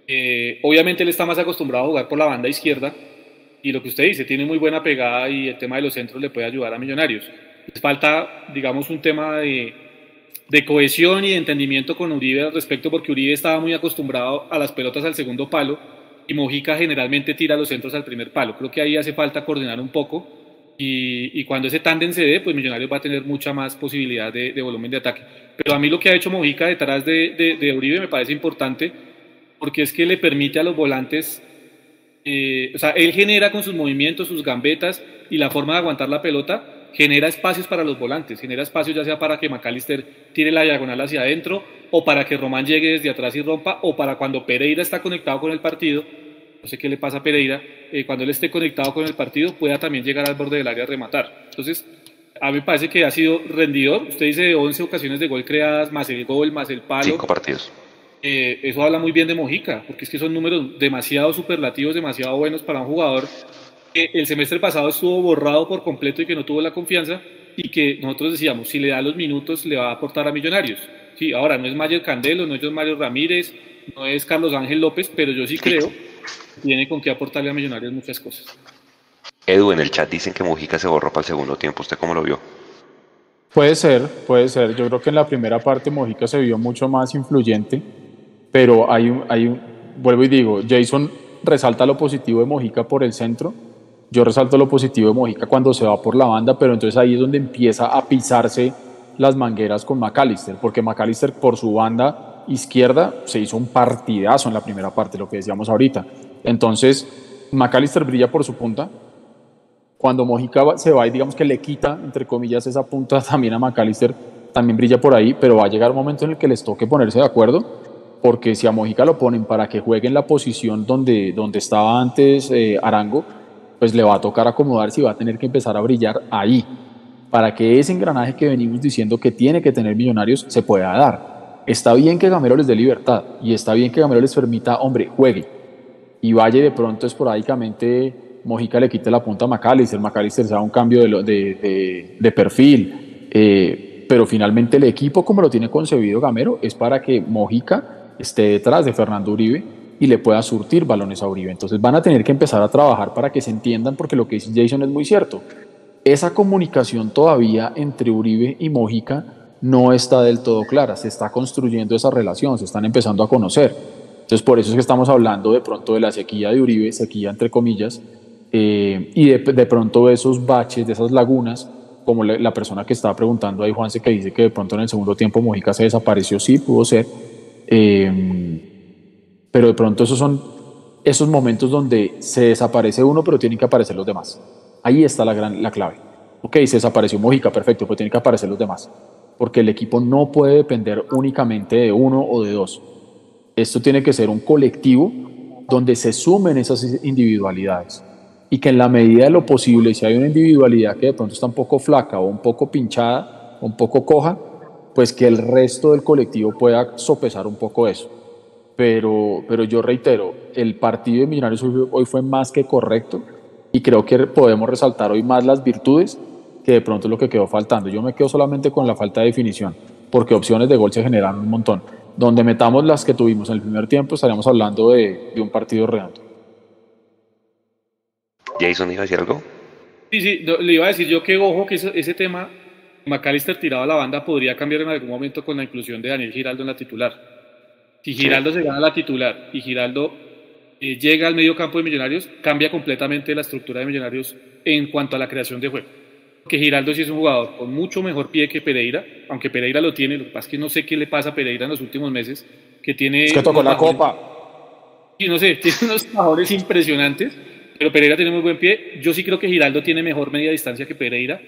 Eh, obviamente él está más acostumbrado a jugar por la banda izquierda y lo que usted dice, tiene muy buena pegada y el tema de los centros le puede ayudar a Millonarios. Les falta, digamos, un tema de, de cohesión y de entendimiento con Uribe al respecto porque Uribe estaba muy acostumbrado a las pelotas al segundo palo y Mojica generalmente tira los centros al primer palo. Creo que ahí hace falta coordinar un poco y, cuando ese tándem se dé, pues Millonarios va a tener mucha más posibilidad de, volumen de ataque. Pero a mí lo que ha hecho Mojica detrás de, de, Uribe me parece importante porque es que le permite a los volantes, eh, o sea, él genera con sus movimientos, sus gambetas y la forma de aguantar la pelota, genera espacios para los volantes, genera espacios ya sea para que McAllister tire la diagonal hacia adentro o para que Román llegue desde atrás y rompa o para cuando Pereira está conectado con el partido no sé qué le pasa a Pereira, eh, cuando él esté conectado con el partido pueda también llegar al borde del área a rematar. Entonces, a mí me parece que ha sido rendidor. Usted dice 11 ocasiones de gol creadas, más el gol, más el palo. Cinco partidos. Eh, eso habla muy bien de Mojica, porque es que son números demasiado superlativos, demasiado buenos para un jugador que el semestre pasado estuvo borrado por completo y que no tuvo la confianza y que nosotros decíamos, si le da los minutos le va a aportar a Millonarios. Sí, ahora no es Mayer Candelo, no es Mario Ramírez, no es Carlos Ángel López, pero yo sí creo tiene con qué aportarle a Millonarios muchas cosas. Edu, en el chat dicen que Mujica se borró para el segundo tiempo. ¿Usted cómo lo vio? Puede ser, puede ser. Yo creo que en la primera parte Mojica se vio mucho más influyente, pero hay un, hay un, vuelvo y digo, Jason resalta lo positivo de Mojica por el centro, yo resalto lo positivo de Mojica cuando se va por la banda, pero entonces ahí es donde empieza a pisarse las mangueras con McAllister, porque McAllister por su banda izquierda se hizo un partidazo en la primera parte, lo que decíamos ahorita. Entonces, McAllister brilla por su punta. Cuando Mojica se va y digamos que le quita, entre comillas, esa punta también a McAllister, también brilla por ahí, pero va a llegar un momento en el que les toque ponerse de acuerdo, porque si a Mojica lo ponen para que juegue en la posición donde, donde estaba antes eh, Arango, pues le va a tocar acomodarse y va a tener que empezar a brillar ahí. para que ese engranaje que venimos diciendo que tiene que tener Millonarios se pueda dar. Está bien que Gamero les dé libertad y está bien que Gamero les permita, hombre, juegue. Y vaya de pronto esporádicamente Mojica le quite la punta a McAllister, McAllister sea un cambio de, de, de, perfil, eh, pero finalmente el equipo como lo tiene concebido Gamero es para que Mojica esté detrás de Fernando Uribe y le pueda surtir balones a Uribe. Entonces van a tener que empezar a trabajar para que se entiendan porque lo que dice Jason es muy cierto. Esa comunicación todavía entre Uribe y Mojica no está del todo clara, se está construyendo esa relación, se están empezando a conocer. Entonces por eso es que estamos hablando de pronto de la sequía de Uribe, sequía entre comillas, eh, y de, de, pronto de esos baches, de esas lagunas, como la, persona que estaba preguntando ahí, Juanse, que dice que de pronto en el segundo tiempo Mojica se desapareció, sí, pudo ser, eh, pero de pronto esos son esos momentos donde se desaparece uno, pero tienen que aparecer los demás. Ahí está la, gran, la clave. Ok, se desapareció Mojica, perfecto, pero tienen que aparecer los demás. Porque el equipo no puede depender únicamente de uno o de dos. Esto tiene que ser un colectivo donde se sumen esas individualidades. Y que en la medida de lo posible, si hay una individualidad que de pronto está un poco flaca o un poco pinchada un poco coja, pues que el resto del colectivo pueda sopesar un poco eso. Pero, pero yo reitero, el partido de Millonarios hoy fue más que correcto y creo que podemos resaltar hoy más las virtudes que de pronto es lo que quedó faltando. Yo me quedo solamente con la falta de definición, porque opciones de gol se generaron un montón. Donde metamos las que tuvimos en el primer tiempo, estaríamos hablando de, de un partido redondo. Jason, ¿iba a decir algo? Sí, sí, le iba a decir yo que ojo que ese, ese tema, McAllister tirado a la banda, podría cambiar en algún momento con la inclusión de Daniel Giraldo en la titular. Si Giraldo se gana la titular y Giraldo eh, llega al medio campo de Millonarios, cambia completamente la estructura de Millonarios en cuanto a la creación de juego. Que Giraldo sí es un jugador con mucho mejor pie que Pereira, aunque Pereira lo tiene, lo que pasa es que no sé qué le pasa a Pereira en los últimos meses, que tiene... Es que tocó la copa. Y no sé, tiene unos jugadores impresionantes, pero Pereira tiene muy buen pie. Yo sí creo que Giraldo tiene mejor media distancia que Pereira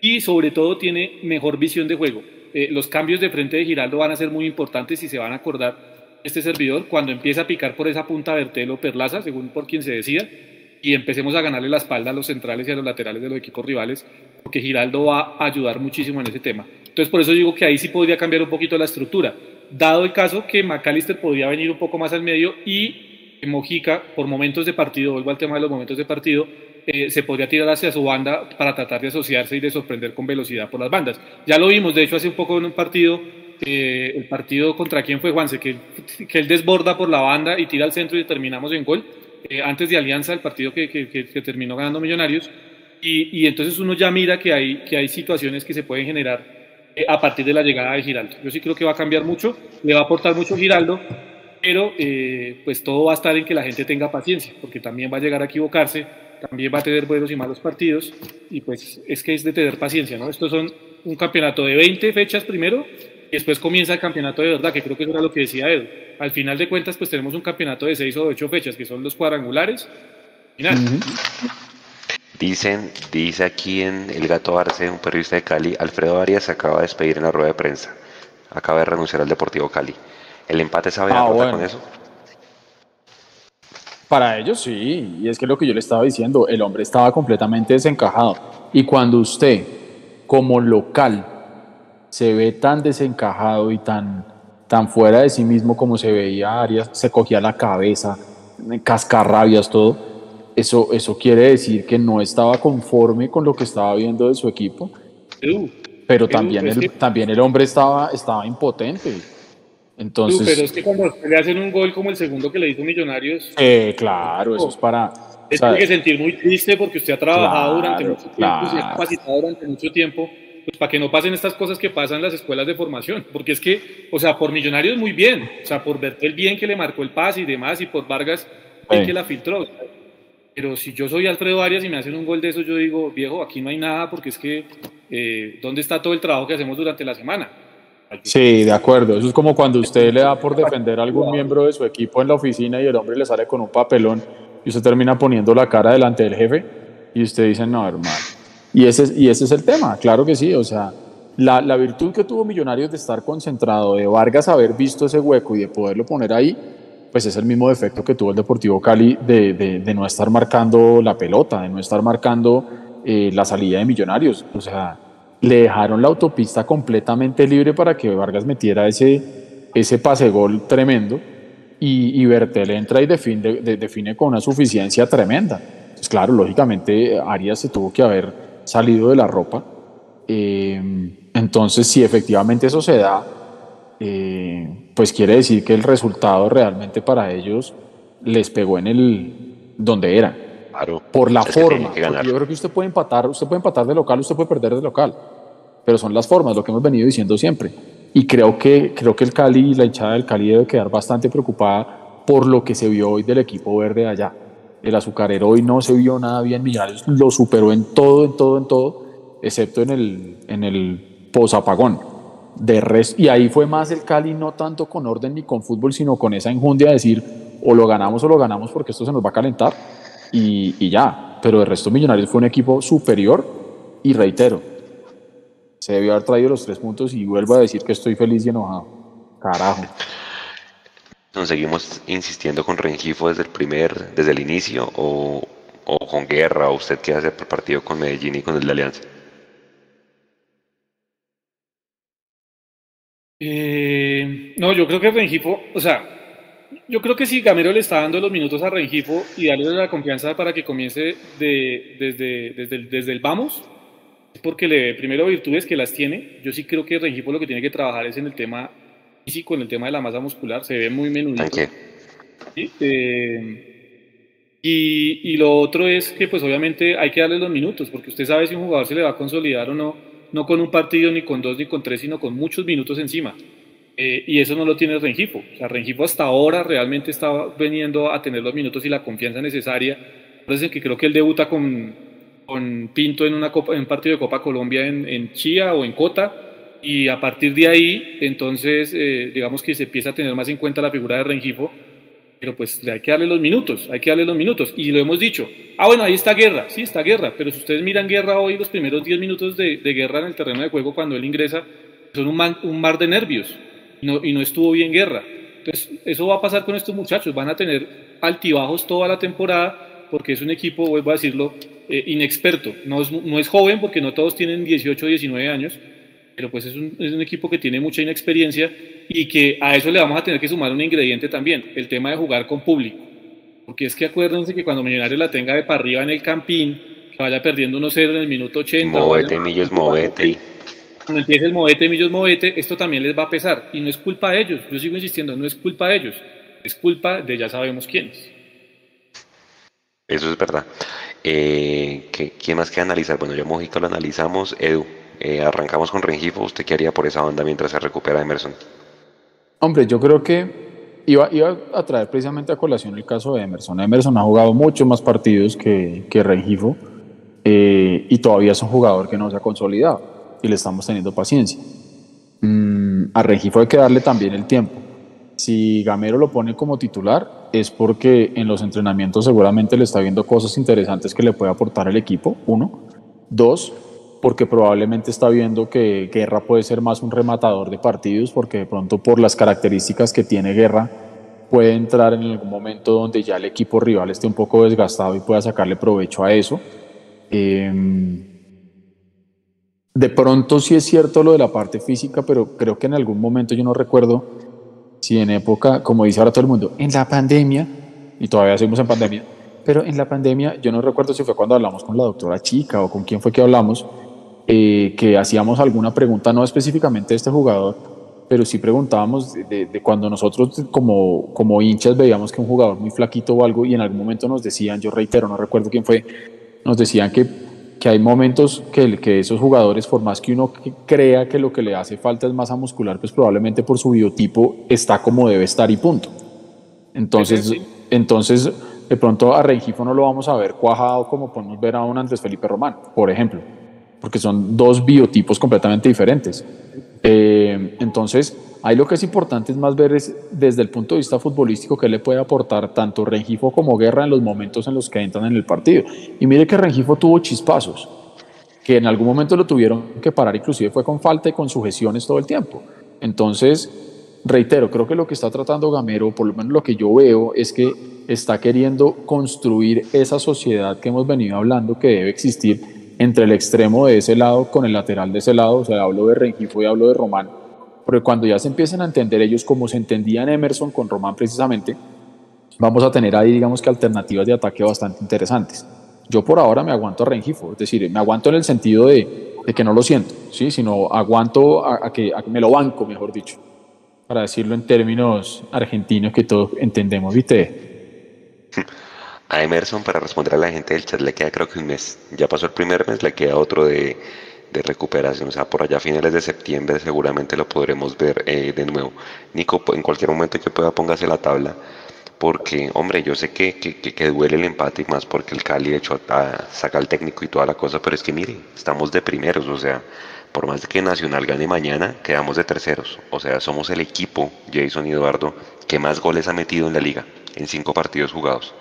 y sobre todo tiene mejor visión de juego. Eh, los cambios de frente de Giraldo van a ser muy importantes y se van a acordar este servidor cuando empieza a picar por esa punta Bertelo Perlaza, según por quien se decía, y empecemos a ganarle la espalda a los centrales y a los laterales de los equipos rivales, porque Giraldo va a ayudar muchísimo en ese tema. Entonces, por eso digo que ahí sí podría cambiar un poquito la estructura, dado el caso que McAllister podría venir un poco más al medio y Mojica, por momentos de partido, vuelvo al tema de los momentos de partido, eh, se podría tirar hacia su banda para tratar de asociarse y de sorprender con velocidad por las bandas. Ya lo vimos, de hecho, hace un poco en un partido eh, el partido contra quién fue Juanse, que, él desborda por la banda y tira al centro y terminamos en gol, eh, antes de Alianza, el partido que terminó ganando Millonarios, y, y, entonces uno ya mira que hay, que hay situaciones que se pueden generar eh, a partir de la llegada de Giraldo. Yo sí creo que va a cambiar mucho, le va a aportar mucho Giraldo, pero pues todo va a estar en que la gente tenga paciencia, porque también va a llegar a equivocarse, también va a tener buenos y malos partidos, y pues es que es de tener paciencia, ¿no? Estos son un campeonato de 20 fechas primero, y después comienza el campeonato de verdad, que creo que eso era lo que decía Edu. Al final de cuentas, pues tenemos un campeonato de seis o ocho fechas, que son los cuadrangulares. Final. Dicen, dice aquí en El Gato Arce, un periodista de Cali, Alfredo Arias se acaba de despedir en la rueda de prensa. Acaba de renunciar al Deportivo Cali. ¿El empate sabe ah, con eso? Para ellos sí, y es que lo que yo le estaba diciendo, el hombre estaba completamente desencajado. Y cuando usted, como local, se ve tan desencajado y tan, tan fuera de sí mismo como se veía Arias, se cogía la cabeza, cascarrabias, todo. Eso, eso quiere decir que no estaba conforme con lo que estaba viendo de su equipo. pero también, el, también el hombre estaba, estaba impotente. Entonces, pero es que cuando le hacen un gol como el segundo que le hizo Millonarios. Eh, claro, eso es para. tiene que sentir muy triste porque usted ha trabajado durante mucho tiempo, se ha capacitado durante mucho tiempo pues para que no pasen estas cosas que pasan en las escuelas de formación, porque es que, o sea, por Millonarios muy bien, o sea, por el bien que le marcó el pase y demás, y por Vargas el que la filtró. Pero si yo soy Alfredo Arias y me hacen un gol de eso, yo digo, viejo, aquí no hay nada, porque es que, eh, ¿dónde está todo el trabajo que hacemos durante la semana? Sí, de acuerdo. Eso es como cuando usted le da por defender a algún miembro de su equipo en la oficina y el hombre le sale con un papelón y usted termina poniendo la cara delante del jefe y usted dice, no, hermano y ese, y ese es el tema, claro que sí, o sea, la, la, virtud que tuvo Millonarios de estar concentrado, de Vargas haber visto ese hueco y de poderlo poner ahí, pues es el mismo defecto que tuvo el Deportivo Cali de, de, no estar marcando la pelota, de no estar marcando eh, la salida de Millonarios. O sea, le dejaron la autopista completamente libre para que Vargas metiera ese, ese pase gol tremendo y, y Bertel entra y define, define con una suficiencia tremenda. Pues claro, lógicamente Arias se tuvo que haber salido de la ropa. Eh, entonces, si efectivamente eso se da, eh, pues quiere decir que el resultado realmente para ellos les pegó en el donde era. Claro, por la que forma. que yo creo que usted puede empatar, usted puede empatar de local, usted puede perder de local. Pero son las formas, lo que hemos venido diciendo siempre. Y creo que, creo que el Cali, la hinchada del Cali debe quedar bastante preocupada por lo que se vio hoy del equipo verde allá. El azucarero hoy no se vio nada bien, Millonarios lo superó en todo, en todo, en todo, excepto en el, en el posapagón. De resto, y ahí fue más el Cali, no tanto con orden ni con fútbol, sino con esa injundia de decir o lo ganamos o lo ganamos porque esto se nos va a calentar y, y ya. Pero el resto Millonarios fue un equipo superior y reitero, se debió haber traído los tres puntos y vuelvo a decir que estoy feliz y enojado. Carajo. ¿Nos seguimos insistiendo con Rengifo desde el primer, desde el inicio o, o con Guerra o usted qué hace por partido con Medellín y con el de Alianza? Eh, no, yo creo que Rengifo, o sea, yo creo que si Gamero le está dando los minutos a Rengifo y darle la confianza para que comience de, desde, desde, el, desde el vamos, es porque le primero virtudes que las tiene. Yo sí creo que Rengifo lo que tiene que trabajar es en el tema físico, en el tema de la masa muscular, se ve muy menudito. ¿sí? Eh, y, y lo otro es que pues obviamente hay que darle los minutos, porque usted sabe si un jugador se le va a consolidar o no, no con un partido, ni con dos, ni con tres, sino con muchos minutos encima. Eh, y eso no lo tiene Rengifo. O sea, Rengifo hasta ahora realmente está veniendo a tener los minutos y la confianza necesaria. Entonces, que creo que él debuta con, con Pinto en, una copa, en un partido de Copa Colombia en, en Chía o en Cota. Y a partir de ahí, entonces, eh, digamos que se empieza a tener más en cuenta la figura de Rengifo. Pero pues hay que darle los minutos, hay que darle los minutos. Y lo hemos dicho. Ah, bueno, ahí está Guerra, sí, está Guerra. Pero si ustedes miran Guerra hoy, los primeros 10 minutos de, de Guerra en el terreno de juego, cuando él ingresa, son un, man- un mar de nervios y no, y no estuvo bien guerra. Entonces, eso va a pasar con estos muchachos, van a tener altibajos toda la temporada porque es un equipo, vuelvo a decirlo, eh, inexperto. No es, no es joven porque no todos tienen 18 o 19 años, pero pues es un, es un equipo que tiene mucha inexperiencia y que a eso le vamos a tener que sumar un ingrediente también, el tema de jugar con público. Porque es que acuérdense que cuando Millonarios la tenga de para arriba en el campín, que vaya perdiendo 1-0 en el minuto 80. o Movete, Millos, movete. cuando empiece el movete, millos movete, esto también les va a pesar. Y no es culpa de ellos, yo sigo insistiendo, no es culpa de ellos, es culpa de ya sabemos quiénes. Eso es verdad. Eh, ¿qué, ¿Quién más que analizar? Bueno, yo Mojica lo analizamos. Edu, eh, arrancamos con Rengifo. ¿Usted qué haría por esa banda mientras se recupera Emerson? Hombre, yo creo que iba, a traer precisamente a colación el caso de Emerson. Emerson ha jugado muchos más partidos que, que Rengifo eh, y todavía es un jugador que no se ha consolidado y le estamos teniendo paciencia. Mm, a Rengifo hay que darle también el tiempo. Si Gamero lo pone como titular es porque en los entrenamientos seguramente le está viendo cosas interesantes que le puede aportar el equipo, uno. Dos, porque probablemente está viendo que Guerra puede ser más un rematador de partidos, porque de pronto por las características que tiene Guerra puede entrar en algún momento donde ya el equipo rival esté un poco desgastado y pueda sacarle provecho a eso. Eh, de pronto sí es cierto lo de la parte física, pero creo que en algún momento yo no recuerdo si en época, como dice ahora todo el mundo, en la pandemia, y todavía seguimos en pandemia, pero en la pandemia yo no recuerdo si fue cuando hablamos con la doctora Chica o con quién fue que hablamos, eh, que hacíamos alguna pregunta, no específicamente de este jugador, pero sí preguntábamos de, de- de cuando nosotros como, como hinchas veíamos que un jugador muy flaquito o algo y en algún momento nos decían, yo reitero, no recuerdo quién fue, nos decían que, que hay momentos que, que esos jugadores, por más que uno crea que lo que le hace falta es masa muscular, pues probablemente por su biotipo está como debe estar y punto. Entonces, Sí, sí. entonces de pronto a Rengifo no lo vamos a ver cuajado como podemos ver a un Andrés Felipe Román, por ejemplo, porque son dos biotipos completamente diferentes. Eh, entonces, ahí lo que es importante es más ver es, desde el punto de vista futbolístico qué le puede aportar tanto Rengifo como Guerra en los momentos en los que entran en el partido. Y mire que Rengifo tuvo chispazos, que en algún momento lo tuvieron que parar, inclusive fue con falta y con sujeciones todo el tiempo. Entonces, reitero, creo que lo que está tratando Gamero, por lo menos lo que yo veo, es que está queriendo construir esa sociedad que hemos venido hablando que debe existir entre el extremo de ese lado con el lateral de ese lado, o sea, hablo de Rengifo y hablo de Román, porque cuando ya se empiezan a entender ellos como se entendían Emerson con Román precisamente, vamos a tener ahí, digamos que alternativas de ataque bastante interesantes. Yo por ahora me aguanto a Rengifo, es decir, me aguanto en el sentido de, que no lo siento, ¿sí? sino aguanto a, a, que, me lo banco, mejor dicho, para decirlo en términos argentinos que todos entendemos, ¿viste? A Emerson, para responder a la gente del chat, le queda creo que un mes. Ya pasó el primer mes, le queda otro de, recuperación. O sea, por allá a finales de septiembre seguramente lo podremos ver eh, de nuevo. Nico, en cualquier momento que pueda, póngase la tabla porque, hombre, yo sé que, que, duele el empate y más porque el Cali, de hecho, saca al técnico y toda la cosa, pero es que, mire, estamos de primeros, o sea, por más que Nacional gane mañana, quedamos de terceros, o sea, somos el equipo, Jason y Eduardo, que más goles ha metido en la liga, en cinco partidos jugados.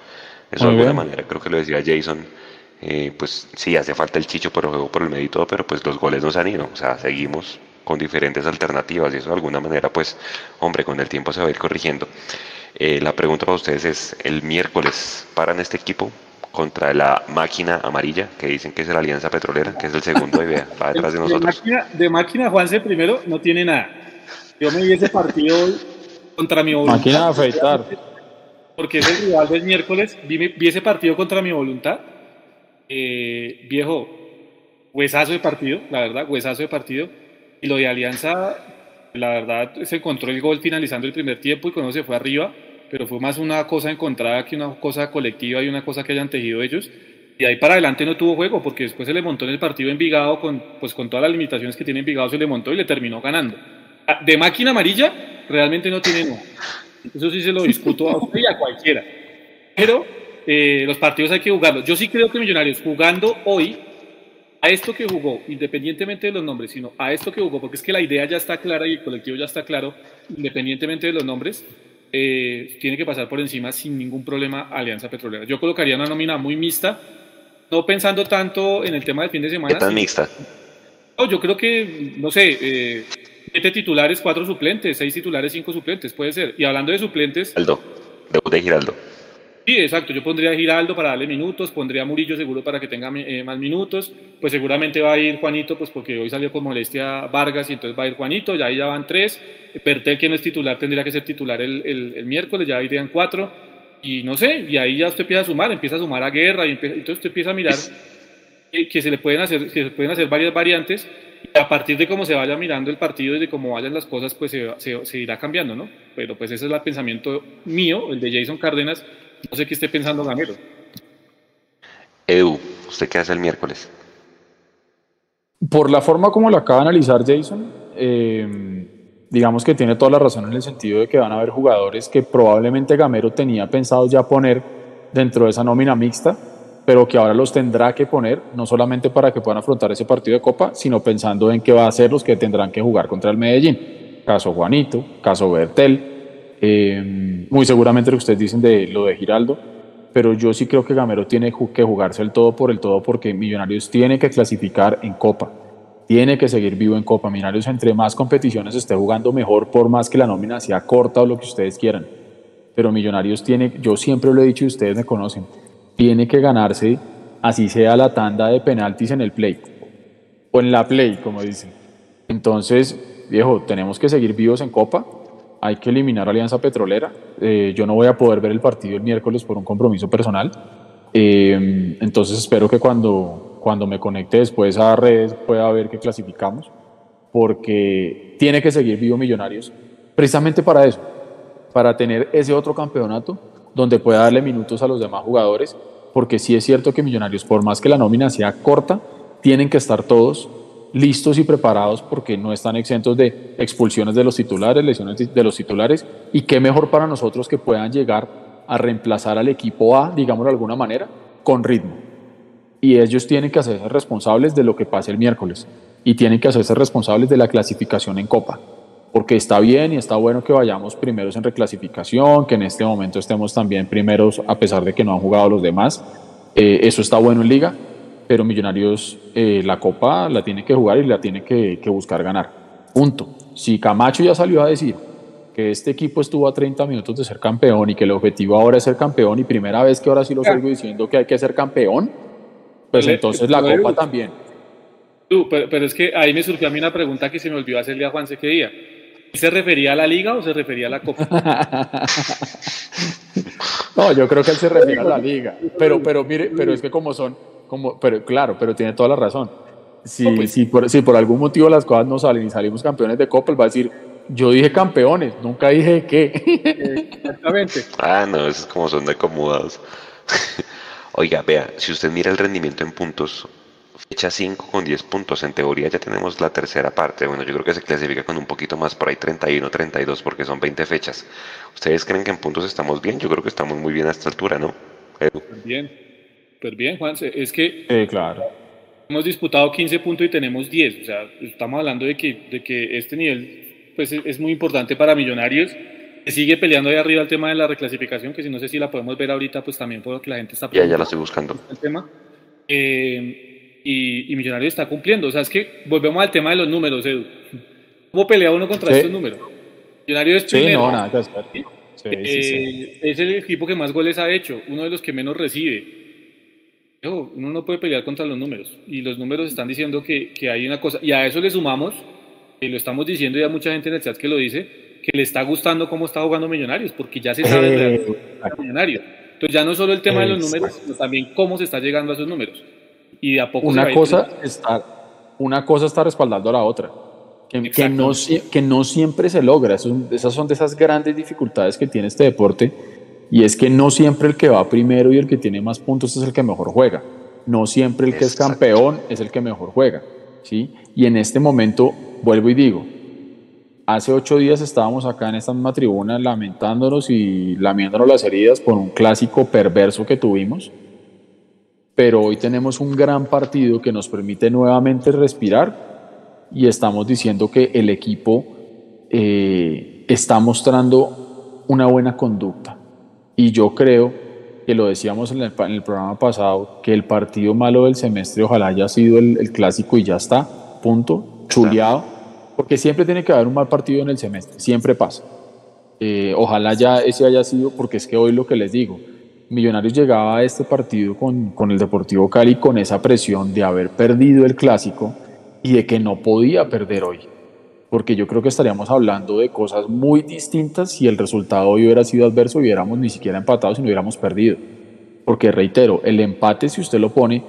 Eso de alguna manera, creo que lo decía Jason, eh, pues sí, hace falta el chicho por el juego por el medio y todo, pero pues los goles nos han ido, o sea, seguimos con diferentes alternativas y eso de alguna manera, pues, hombre, con el tiempo se va a ir corrigiendo. Eh, la pregunta para ustedes es, el miércoles paran este equipo contra la máquina amarilla, que dicen que es la Alianza Petrolera, que es el segundo de va detrás de nosotros. De máquina, de máquina, Juanse, primero, no tiene nada. Yo me vi ese partido contra mi voluntad. Máquina de afeitar. Porque es el rival del miércoles. Vi, ese partido contra mi voluntad. Eh, viejo, huesazo de partido, la verdad, huesazo de partido. Y lo de Alianza, la verdad, se encontró el gol finalizando el primer tiempo y cuando se fue arriba pero fue más una cosa encontrada que una cosa colectiva y una cosa que hayan tejido ellos. Y ahí para adelante no tuvo juego, porque después se le montó en el partido Envigado, con, pues con todas las limitaciones que tiene Envigado, se le montó y le terminó ganando. Ah, de máquina amarilla, realmente no tiene no. Eso sí se lo discuto a usted y a cualquiera. Pero eh, los partidos hay que jugarlos. Yo sí creo que Millonarios jugando hoy, a esto que jugó, independientemente de los nombres, sino a esto que jugó, porque es que la idea ya está clara y el colectivo ya está claro, independientemente de los nombres, eh, tiene que pasar por encima sin ningún problema Alianza Petrolera. Yo colocaría una nómina muy mixta, no pensando tanto en el tema del fin de semana. ¿Qué tan mixta? No, yo creo que, no sé, eh, siete titulares, cuatro suplentes, seis titulares, cinco suplentes, puede ser. Y hablando de suplentes... Aldo, de Giraldo. Sí, exacto. Yo pondría a Giraldo para darle minutos, pondría a Murillo seguro para que tenga eh, más minutos. Pues seguramente va a ir Juanito, pues porque hoy salió con molestia Vargas y entonces va a ir Juanito, ya ahí ya van tres. Pertel, que no es titular, tendría que ser titular el, el, miércoles, ya irían cuatro. Y no sé, y ahí ya usted empieza a sumar, empieza a sumar a guerra, y entonces usted empieza a mirar que, se le pueden hacer, que se pueden hacer varias variantes. Y a partir de cómo se vaya mirando el partido y de cómo vayan las cosas, pues se, se, se irá cambiando, ¿no? Pero pues ese es el pensamiento mío, el de Jason Cárdenas no sé qué esté pensando Gamero. Edu, ¿usted qué hace el miércoles? Por la forma como lo acaba de analizar Jason, eh, digamos que tiene toda la razón en el sentido de que van a haber jugadores que probablemente Gamero tenía pensado ya poner dentro de esa nómina mixta, pero que ahora los tendrá que poner, no solamente para que puedan afrontar ese partido de Copa, sino pensando en qué va a ser los que tendrán que jugar contra el Medellín. Caso Juanito, caso Bertel, eh, muy seguramente lo que ustedes dicen de lo de Giraldo, pero yo sí creo que Gamero tiene que jugarse el todo por el todo porque Millonarios tiene que clasificar en Copa, tiene que seguir vivo en Copa. Millonarios entre más competiciones esté jugando mejor por más que la nómina sea corta o lo que ustedes quieran. Pero Millonarios tiene, yo siempre lo he dicho y ustedes me conocen, tiene que ganarse así sea la tanda de penaltis en el play o en la play, como dicen. Entonces, viejo, tenemos que seguir vivos en Copa hay que eliminar Alianza Petrolera. Eh, yo no voy a poder ver el partido el miércoles por un compromiso personal. Eh, entonces espero que cuando, cuando me conecte después a redes pueda ver que clasificamos, porque tiene que seguir vivo Millonarios, precisamente para eso, para tener ese otro campeonato donde pueda darle minutos a los demás jugadores, porque sí es cierto que Millonarios, por más que la nómina sea corta, tienen que estar todos listos y preparados porque no están exentos de expulsiones de los titulares, lesiones de los titulares, y qué mejor para nosotros que puedan llegar a reemplazar al equipo A, digamos de alguna manera, con ritmo. Y ellos tienen que hacerse responsables de lo que pase el miércoles y tienen que hacerse responsables de la clasificación en Copa. Porque está bien y está bueno que vayamos primeros en reclasificación, que en este momento estemos también primeros a pesar de que no han jugado los demás. Eh, eso está bueno en liga, pero Millonarios eh, la Copa la tiene que jugar y la tiene que, buscar ganar. Punto. Si Camacho ya salió a decir que este equipo estuvo a 30 minutos de ser campeón y que el objetivo ahora es ser campeón y primera vez que ahora sí lo sigo diciendo que hay que ser campeón, pues entonces la Copa también. Tú, pero, pero es que ahí me surgió a mí una pregunta que se me olvidó hacerle a Juanse qué día. ¿Se refería a la liga o se refería a la copa? No, yo creo que él se refiere a la liga. Pero, pero mire, pero es que como son, como, pero claro, pero tiene toda la razón. Si, No, pues- si, por, si por algún motivo las cosas no salen y salimos campeones de Copa, él va a decir, yo dije campeones, nunca dije qué. Exactamente. Ah, no, esos como son de acomodados. Oiga, vea, si usted mira el rendimiento en puntos, fecha 5 con 10 puntos, en teoría ya tenemos la tercera parte. Bueno, yo creo que se clasifica con un poquito más, por ahí 31, 32, porque son 20 fechas. ¿Ustedes creen que en puntos estamos bien? Yo creo que estamos muy bien a esta altura, ¿no? Edu. Bien. Súper bien, Juanse. Es que claro. hemos disputado 15 puntos y tenemos 10. O sea, estamos hablando de que, de que este nivel pues, es, muy importante para Millonarios. Sigue peleando ahí arriba el tema de la reclasificación, que si no sé si la podemos ver ahorita, pues también porque la gente está Ya, ya la estoy buscando. el tema. Eh, y, y Millonarios está cumpliendo. O sea, es que volvemos al tema de los números, Edu. ¿Cómo pelea uno contra Sí. estos números? Millonarios es Sí, primero. no, nada que hacer. Sí. Eh, Es el equipo que más goles ha hecho, uno de los que menos recibe. Uno no puede pelear contra los números. Y los números están diciendo que, que hay una cosa. Y a eso le sumamos, y lo estamos diciendo ya mucha gente en el chat que lo dice, que le está gustando cómo está jugando Millonarios, porque ya se sabe Eh, realmente Millonarios. Entonces ya no solo el tema de los números, sino también cómo se está llegando a esos números. Y de a poco se va una cosa está una cosa está respaldando a la otra que, que no, que no siempre se logra esas son de esas grandes dificultades que tiene este deporte y es que no siempre el que va primero y el que tiene más puntos es el que mejor juega no siempre el que es campeón es el que mejor juega ¿sí? y en este momento vuelvo y digo hace ocho días estábamos acá en esta misma tribuna lamentándonos y lamiéndonos las heridas por un clásico perverso que tuvimos pero hoy tenemos un gran partido que nos permite nuevamente respirar y estamos diciendo que el equipo eh, está mostrando una buena conducta. Y yo creo que lo decíamos en el, pa- en el programa pasado, que el partido malo del semestre ojalá haya sido el, el clásico y ya está, punto, chuleado, porque siempre tiene que haber un mal partido en el semestre, siempre pasa. Eh, ojalá ya ese haya sido, porque es que hoy lo que les digo, Millonarios llegaba a este partido con, con el Deportivo Cali con esa presión de haber perdido el clásico y de que no podía perder hoy. Porque yo creo que estaríamos hablando de cosas muy distintas si el resultado hoy hubiera sido adverso y hubiéramos ni siquiera empatado si no hubiéramos perdido. Porque reitero, el empate, si usted lo pone,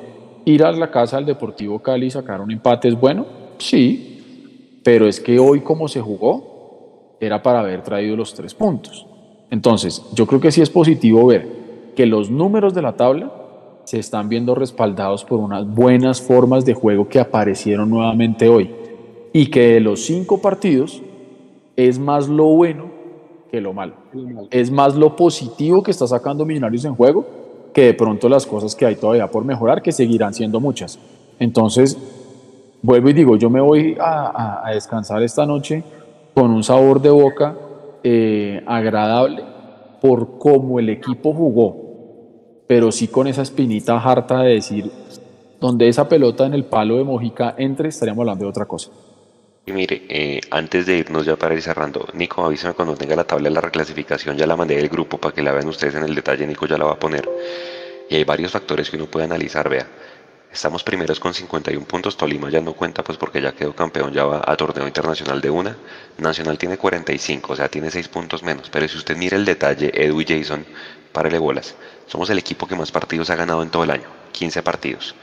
ir a la casa del Deportivo Cali y sacar un empate es bueno, sí, pero es que hoy como se jugó, era para haber traído los tres puntos. Entonces, yo creo que sí es positivo ver que los números de la tabla se están viendo respaldados por unas buenas formas de juego que aparecieron nuevamente hoy. Y que de los cinco partidos es más lo bueno que lo malo. Es más lo positivo que está sacando Millonarios en juego que de pronto las cosas que hay todavía por mejorar, que seguirán siendo muchas. Entonces, vuelvo y digo, yo me voy a, descansar esta noche con un sabor de boca eh, agradable por cómo el equipo jugó, pero sí con esa espinita harta de decir, donde esa pelota en el palo de Mojica entre, estaríamos hablando de otra cosa. Y mire, eh, antes de irnos ya para ir cerrando, Nico, avísame cuando tenga la tabla de la reclasificación, ya la mandé del grupo para que la vean ustedes en el detalle, Nico ya la va a poner. Y hay varios factores que uno puede analizar, vea. Estamos primeros con 51 puntos, Tolima ya no cuenta pues porque ya quedó campeón, ya va a torneo internacional de una. Nacional tiene 45, o sea, tiene 6 puntos menos. Pero si usted mira el detalle, Edu y Jason, párele bolas. Somos el equipo que más partidos ha ganado en todo el año, 15 partidos.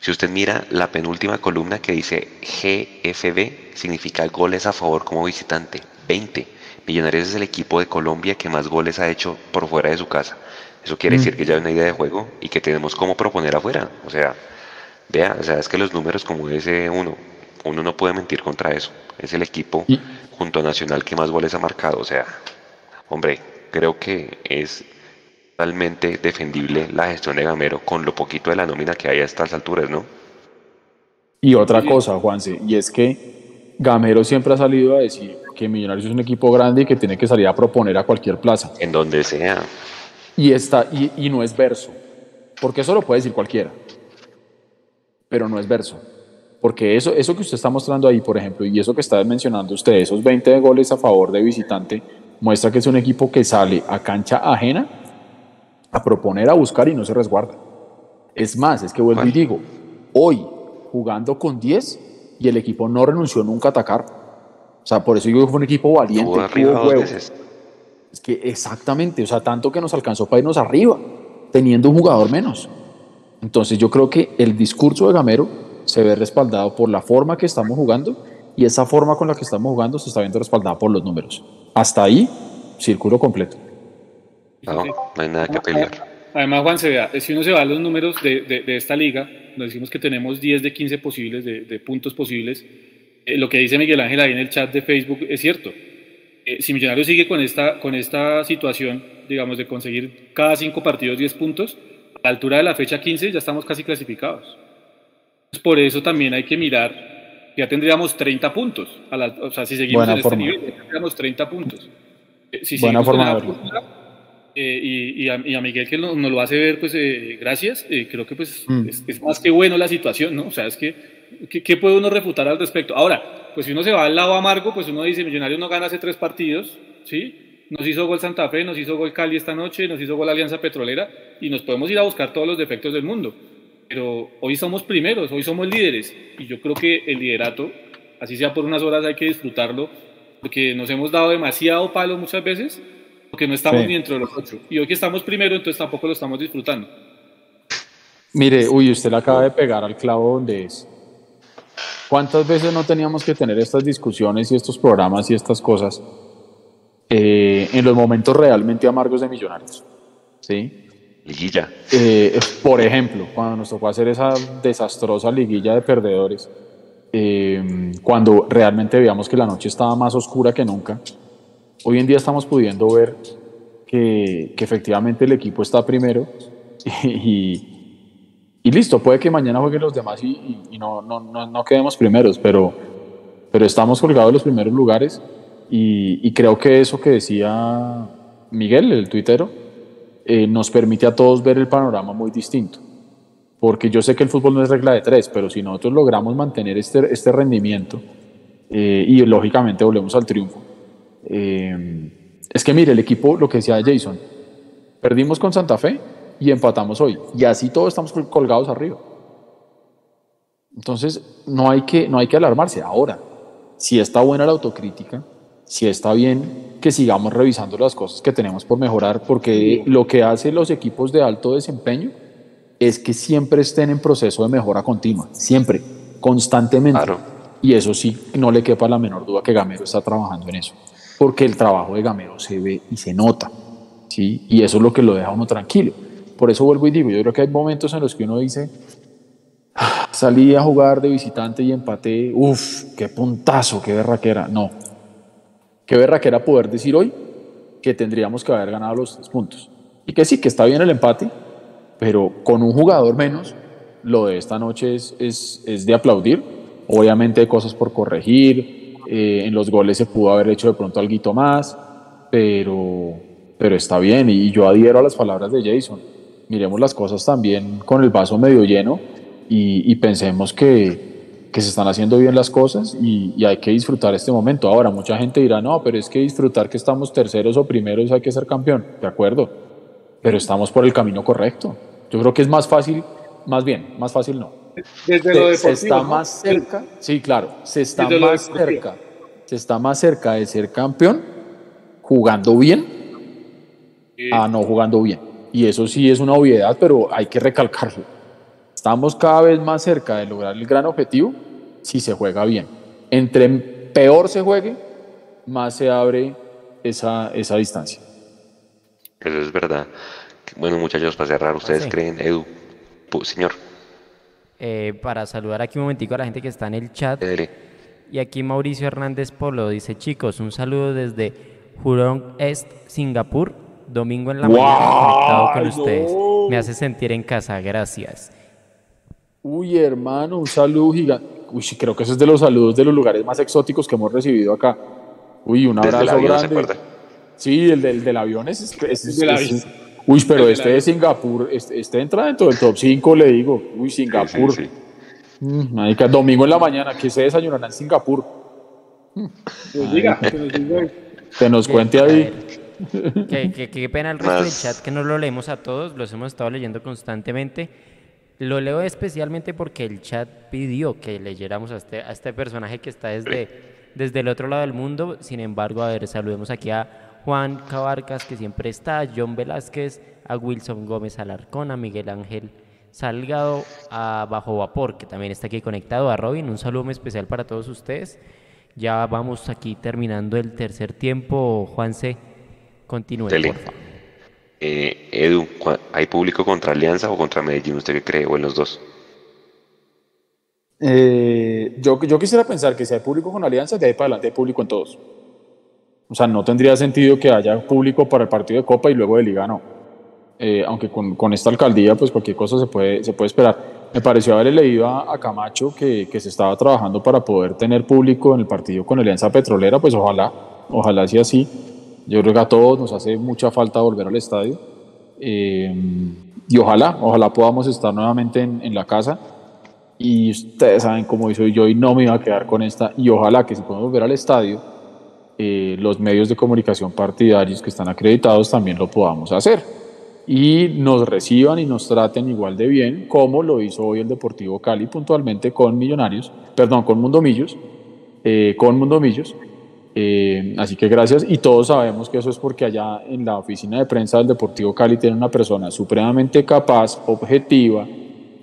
Si usted mira la penúltima columna que dice GFB, significa goles a favor como visitante, 20. Millonarios es el equipo de Colombia que más goles ha hecho por fuera de su casa. Eso quiere decir que ya hay una idea de juego y que tenemos cómo proponer afuera. O sea, vea, o sea, es que los números como ese uno, uno no puede mentir contra eso. Es el equipo Y- junto a Nacional que más goles ha marcado. O sea, hombre, creo que es totalmente defendible la gestión de Gamero con lo poquito de la nómina que hay a estas alturas, ¿no? Y otra cosa, Juanse, y es que Gamero siempre ha salido a decir que Millonarios es un equipo grande y que tiene que salir a proponer a cualquier plaza. En donde sea. Y, está, y, y no es verso, porque eso lo puede decir cualquiera, pero no es verso. Porque eso, eso que usted está mostrando ahí, por ejemplo, y eso que está mencionando usted, esos 20 goles a favor de visitante, muestra que es un equipo que sale a cancha ajena a proponer, a buscar y no se resguarda. Es más, es que vuelvo y digo, hoy jugando con 10 y el equipo no renunció nunca a atacar. O sea, por eso digo que fue un equipo valiente. Es que exactamente, o sea, tanto que nos alcanzó para irnos arriba, teniendo un jugador menos. Entonces yo creo que el discurso de Gamero se ve respaldado por la forma que estamos jugando y esa forma con la que estamos jugando se está viendo respaldada por los números. Hasta ahí, círculo completo. No, no hay nada que pelear. Además, Juan, se vea, si uno se va a los números de, de, esta liga, nos decimos que tenemos 10 de 15 posibles, de, puntos posibles, eh, lo que dice Miguel Ángel ahí en el chat de Facebook es cierto. Eh, si Millonarios sigue con esta, con esta situación, digamos, de conseguir cada cinco partidos 10 puntos, a la altura de la fecha 15 ya estamos casi clasificados. Por eso también hay que mirar, ya tendríamos 30 puntos. o sea, si seguimos en este nivel, ya tendríamos 30 puntos. Eh, si Buena forma de eh, y, a, Miguel que nos, lo hace ver, pues eh, gracias. creo que pues mm. es, más que bueno la situación, ¿no? O sea, es que, ¿qué puede uno refutar al respecto? Ahora, pues si uno se va al lado amargo, pues uno dice, Millonarios no gana hace tres partidos, ¿sí? Nos hizo gol Santa Fe, nos hizo gol Cali esta noche, nos hizo gol Alianza Petrolera y nos podemos ir a buscar todos los defectos del mundo. Pero hoy somos primeros, hoy somos líderes y yo creo que el liderato, así sea por unas horas, hay que disfrutarlo porque nos hemos dado demasiado palo muchas veces porque no estamos ni dentro de los ocho. Y hoy que estamos primero, entonces tampoco lo estamos disfrutando. Mire, uy, usted le acaba de pegar al clavo donde es. ¿Cuántas veces no teníamos que tener estas discusiones y estos programas y estas cosas eh, en los momentos realmente amargos de Millonarios? ¿Sí? Liguilla. Eh, por ejemplo, cuando nos tocó hacer esa desastrosa liguilla de perdedores, eh, cuando realmente veíamos que la noche estaba más oscura que nunca, hoy en día estamos pudiendo ver que, efectivamente el equipo está primero y, y, listo, puede que mañana jueguen los demás y, no, no, no, quedemos primeros, pero, pero estamos colgados en los primeros lugares y, creo que eso que decía Miguel, el tuitero, eh, nos permite a todos ver el panorama muy distinto. Porque yo sé que el fútbol no es regla de tres, pero si nosotros logramos mantener este, este rendimiento eh, y lógicamente volvemos al triunfo, eh, es que mire, el equipo, lo que decía Jason, perdimos con Santa Fe y empatamos hoy. Y así todos estamos colgados arriba. Entonces, no hay que, no hay que alarmarse. Ahora, si está buena la autocrítica, si está bien que sigamos revisando las cosas que tenemos por mejorar, porque lo que hacen los equipos de alto desempeño es que siempre estén en proceso de mejora continua, siempre, constantemente. Y eso sí, no le quepa la menor duda que Gamero está trabajando en eso porque el trabajo de Gamero se ve y se nota, ¿sí? Y eso es lo que lo deja uno tranquilo. Por eso vuelvo y digo, yo creo que hay momentos en los que uno dice, ah, salí a jugar de visitante y empaté, uff, qué puntazo, qué berraquera. No, qué berraquera poder decir hoy que tendríamos que haber ganado los tres puntos. Y que sí, que está bien el empate, pero con un jugador menos, lo de esta noche es, es, es de aplaudir. Obviamente hay cosas por corregir, eh, en los goles se pudo haber hecho de pronto algo más, pero, pero está bien. Y yo adhiero a las palabras de Jason. Miremos las cosas también con el vaso medio lleno y, pensemos que, que, se están haciendo bien las cosas y, y, hay que disfrutar este momento. Ahora, mucha gente dirá, no, pero es que disfrutar que estamos terceros o primeros hay que ser campeón. De acuerdo, pero estamos por el camino correcto. Yo creo que es más fácil, más bien, más fácil no desde lo se está más cerca, sí, claro, se está más cerca, se está más cerca de ser campeón jugando bien a no jugando bien. Y eso sí es una obviedad, pero hay que recalcarlo. Estamos cada vez más cerca de lograr el gran objetivo si se juega bien. Entre peor se juegue, más se abre esa, esa distancia. Eso es verdad. Bueno, muchachos, para cerrar, ¿ustedes creen, Edu, señor? Eh, para saludar aquí un momentico a la gente que está en el chat. Y aquí Mauricio Hernández Polo dice, chicos, un saludo desde Hurong Est, Singapur. Domingo en la mañana conectado con ustedes. Me hace sentir en casa, gracias. Uy, hermano, un saludo gigante. Uy, creo que ese es de los saludos de los lugares más exóticos que hemos recibido acá. Uy, un abrazo grande. Sí, el del, del avión es, Uy, pero este de Singapur, este, este, entra dentro del top 5, le digo. Uy, Singapur. Sí, mm, domingo en la mañana, que se desayunará en Singapur. Pues diga, que nos, que nos cuente ahí. Qué, qué, pena el resto del chat que no lo leemos a todos, los hemos estado leyendo constantemente. lo leo especialmente porque el chat pidió que leyéramos a este, a este personaje que está desde, desde el otro lado del mundo. Sin embargo, a ver, saludemos aquí a Juan Cabarcas, que siempre está, a John Velázquez, a Wilson Gómez Alarcón, a Miguel Ángel Salgado, a Bajo Vapor, que también está aquí conectado, a Robin. Un saludo muy especial para todos ustedes. Ya vamos aquí terminando el tercer tiempo. Juanse, continúe, por favor. Eh, Edu, ¿hay público contra Alianza o contra Medellín? ¿Usted qué cree? ¿O en los dos? Eh, yo, yo quisiera pensar que si hay público con Alianza, de ahí para adelante hay público en todos. O sea, no tendría sentido que haya público para el partido de Copa y luego de Liga no. Eh, aunque con, con, esta alcaldía, pues cualquier cosa se puede, se puede esperar. Me pareció haberle leído a, Camacho que, que, se estaba trabajando para poder tener público en el partido con Alianza Petrolera, pues ojalá, ojalá sea así. Yo creo que a todos nos hace mucha falta volver al estadio. Eh, y ojalá, ojalá podamos estar nuevamente en, en, la casa. Y ustedes saben cómo soy yo y no me iba a quedar con esta. Y ojalá que si podemos volver al estadio, eh, los medios de comunicación partidarios que están acreditados también lo podamos hacer y nos reciban y nos traten igual de bien como lo hizo hoy el Deportivo Cali puntualmente con Millonarios, perdón, con Mundomillos, eh, con Mundomillos. Eh, así que gracias y todos sabemos que eso es porque allá en la oficina de prensa del Deportivo Cali tiene una persona supremamente capaz, objetiva,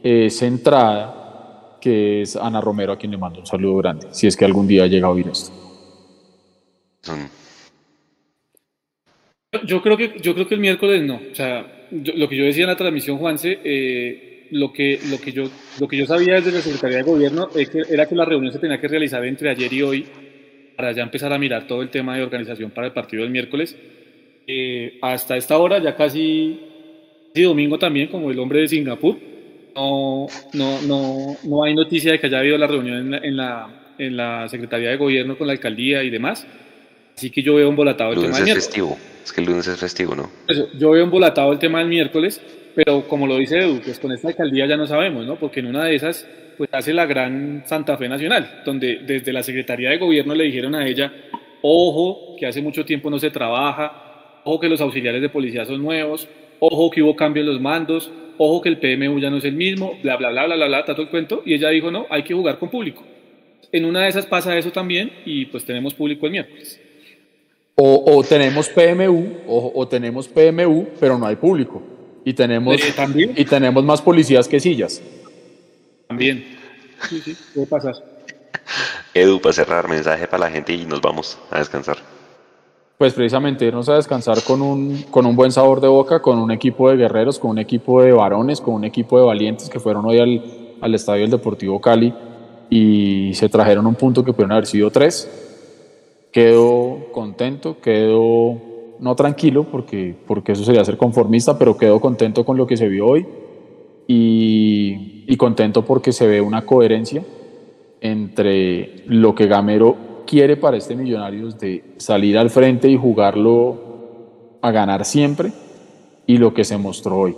eh, centrada, que es Ana Romero, a quien le mando un saludo grande, si es que algún día llega a oír esto. Yo creo que, yo creo que el miércoles no. O sea, lo que yo decía en la transmisión, Juanse, eh, lo, que, lo, que yo, lo que yo sabía desde la Secretaría de Gobierno era que la reunión se tenía que realizar entre ayer y hoy para ya empezar a mirar todo el tema de organización para el partido del miércoles. Eh, hasta esta hora, ya casi, casi domingo también, como el hombre de Singapur, no, no, no, no hay noticia de que haya habido la reunión en la, en la, en la Secretaría de Gobierno con la alcaldía y demás. Así que yo veo embolatado el, el tema del miércoles. Festivo. Es que el lunes es festivo, ¿no? Eso, yo veo embolatado el tema del miércoles, pero como lo dice Edu, pues con esta alcaldía ya no sabemos, ¿no? Porque en una de esas, pues hace la gran Santa Fe Nacional, donde desde la Secretaría de Gobierno le dijeron a ella, ojo, que hace mucho tiempo no se trabaja, ojo que los auxiliares de policía son nuevos, ojo que hubo cambio en los mandos, ojo que el PMU ya no es el mismo, bla, bla, bla, bla, bla, bla, todo el cuento, y ella dijo, no, hay que jugar con público. En una de esas pasa eso también, y pues tenemos público el miércoles. O, o tenemos PMU, o, o, tenemos PMU, pero no hay público. Y tenemos, Eh, ¿también? y tenemos más policías que sillas. También. Sí, sí, puede pasar. Edu, para cerrar, mensaje para la gente y nos vamos a descansar. Pues precisamente irnos a descansar con un, con un buen sabor de boca, con un equipo de guerreros, con un equipo de varones, con un equipo de valientes que fueron hoy al, al estadio del Deportivo Cali y se trajeron un punto que pudieron haber sido tres quedo contento, quedo no tranquilo porque, porque eso sería ser conformista, pero quedo contento con lo que se vio hoy y, y contento porque se ve una coherencia entre lo que Gamero quiere para este Millonarios de salir al frente y jugarlo a ganar siempre y lo que se mostró hoy.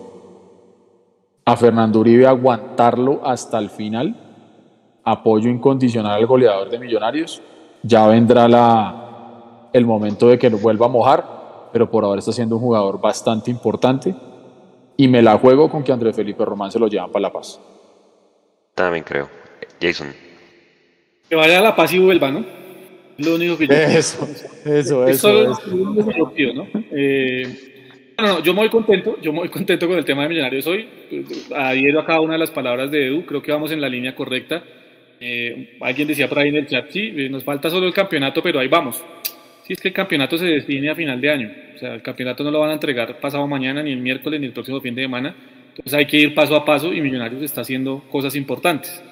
A Fernando Uribe aguantarlo hasta el final, apoyo incondicional al goleador de Millonarios ya vendrá la, el momento de que lo vuelva a mojar, pero por ahora está siendo un jugador bastante importante y me la juego con que Andrés Felipe Román se lo llevan para La Paz. También creo. Jason. Que vaya a La Paz y vuelva, ¿no? Lo único que yo Eso, eso, eso, eso. es lo pido, ¿no? Eh, no, no, yo me voy contento, yo me voy contento con el tema de Millonarios hoy. Adhiero a cada una de las palabras de Edu, creo que vamos en la línea correcta. Eh, alguien decía por ahí en el chat, sí, eh, nos falta solo el campeonato, pero ahí vamos. Sí, es que el campeonato se define a final de año. O sea, el campeonato no lo van a entregar pasado mañana, ni el miércoles, ni el próximo fin de semana. Entonces hay que ir paso a paso y Millonarios está haciendo cosas importantes.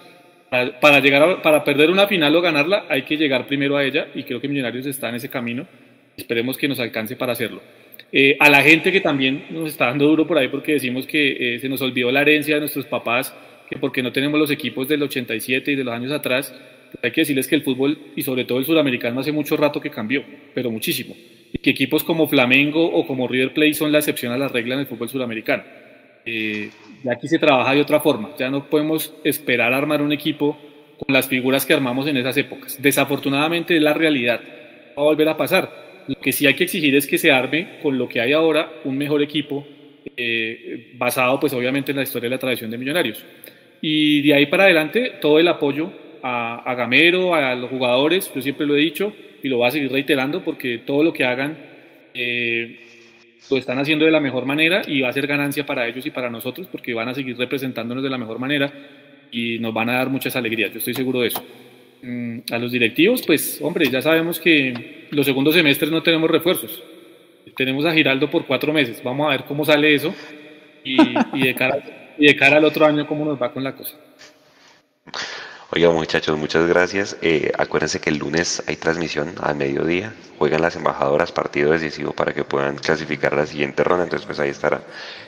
Para, llegar a, para perder una final o ganarla, hay que llegar primero a ella y creo que Millonarios está en ese camino. Esperemos que nos alcance para hacerlo. Eh, a la gente que también nos está dando duro por ahí porque decimos que se nos olvidó la herencia de nuestros papás que porque no tenemos los equipos del 87 y de los años atrás, hay que decirles que el fútbol y sobre todo el sudamericano hace mucho rato que cambió, pero muchísimo. Y que equipos como Flamengo o como River Plate son la excepción a la regla en el fútbol sudamericano. Eh, aquí se trabaja de otra forma, ya no podemos esperar armar un equipo con las figuras que armamos en esas épocas. Desafortunadamente es la realidad, va a volver a pasar. Lo que sí hay que exigir es que se arme con lo que hay ahora un mejor equipo eh, basado pues obviamente en la historia de la tradición de Millonarios. Y de ahí para adelante todo el apoyo a, Gamero, a los jugadores, yo siempre lo he dicho y lo voy a seguir reiterando porque todo lo que hagan eh, lo están haciendo de la mejor manera y va a ser ganancia para ellos y para nosotros porque van a seguir representándonos de la mejor manera y nos van a dar muchas alegrías, yo estoy seguro de eso. Mm, a los directivos, pues hombre, ya sabemos que los segundos semestres no tenemos refuerzos. Tenemos a Giraldo por cuatro meses, vamos a ver cómo sale eso y, de, cara, y de cara al otro año cómo nos va con la cosa. Oiga muchachos, muchas gracias. Eh, acuérdense que el lunes hay transmisión al mediodía. Juegan las embajadoras partido decisivo para que puedan clasificar la siguiente ronda. Entonces pues ahí estará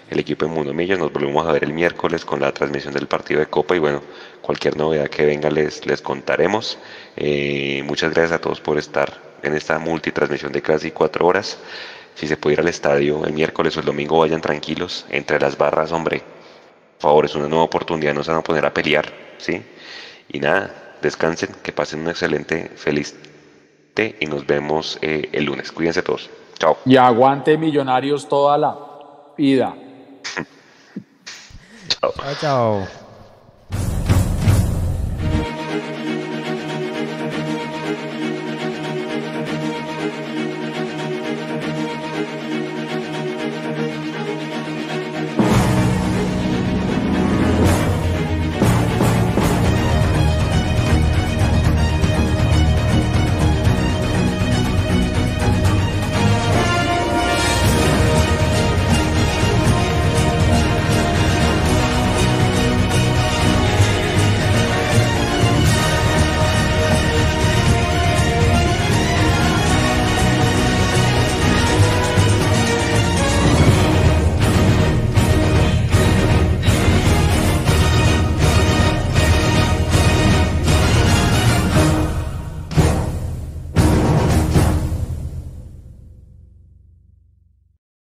el equipo de Mundo Millos. Nos volvemos a ver el miércoles con la transmisión del partido de Copa y bueno, cualquier novedad que venga les, les contaremos. Eh, muchas gracias a todos por estar en esta multitransmisión de casi cuatro horas. Si se puede ir al estadio el miércoles o el domingo, vayan tranquilos. Entre las barras, hombre, favor, es una nueva oportunidad, no se van a poner a pelear, ¿sí? Y nada, descansen, que pasen un excelente, feliz té y nos vemos eh, el lunes. Cuídense todos. Chao. Y aguante millonarios toda la vida. chao. Chao, chao.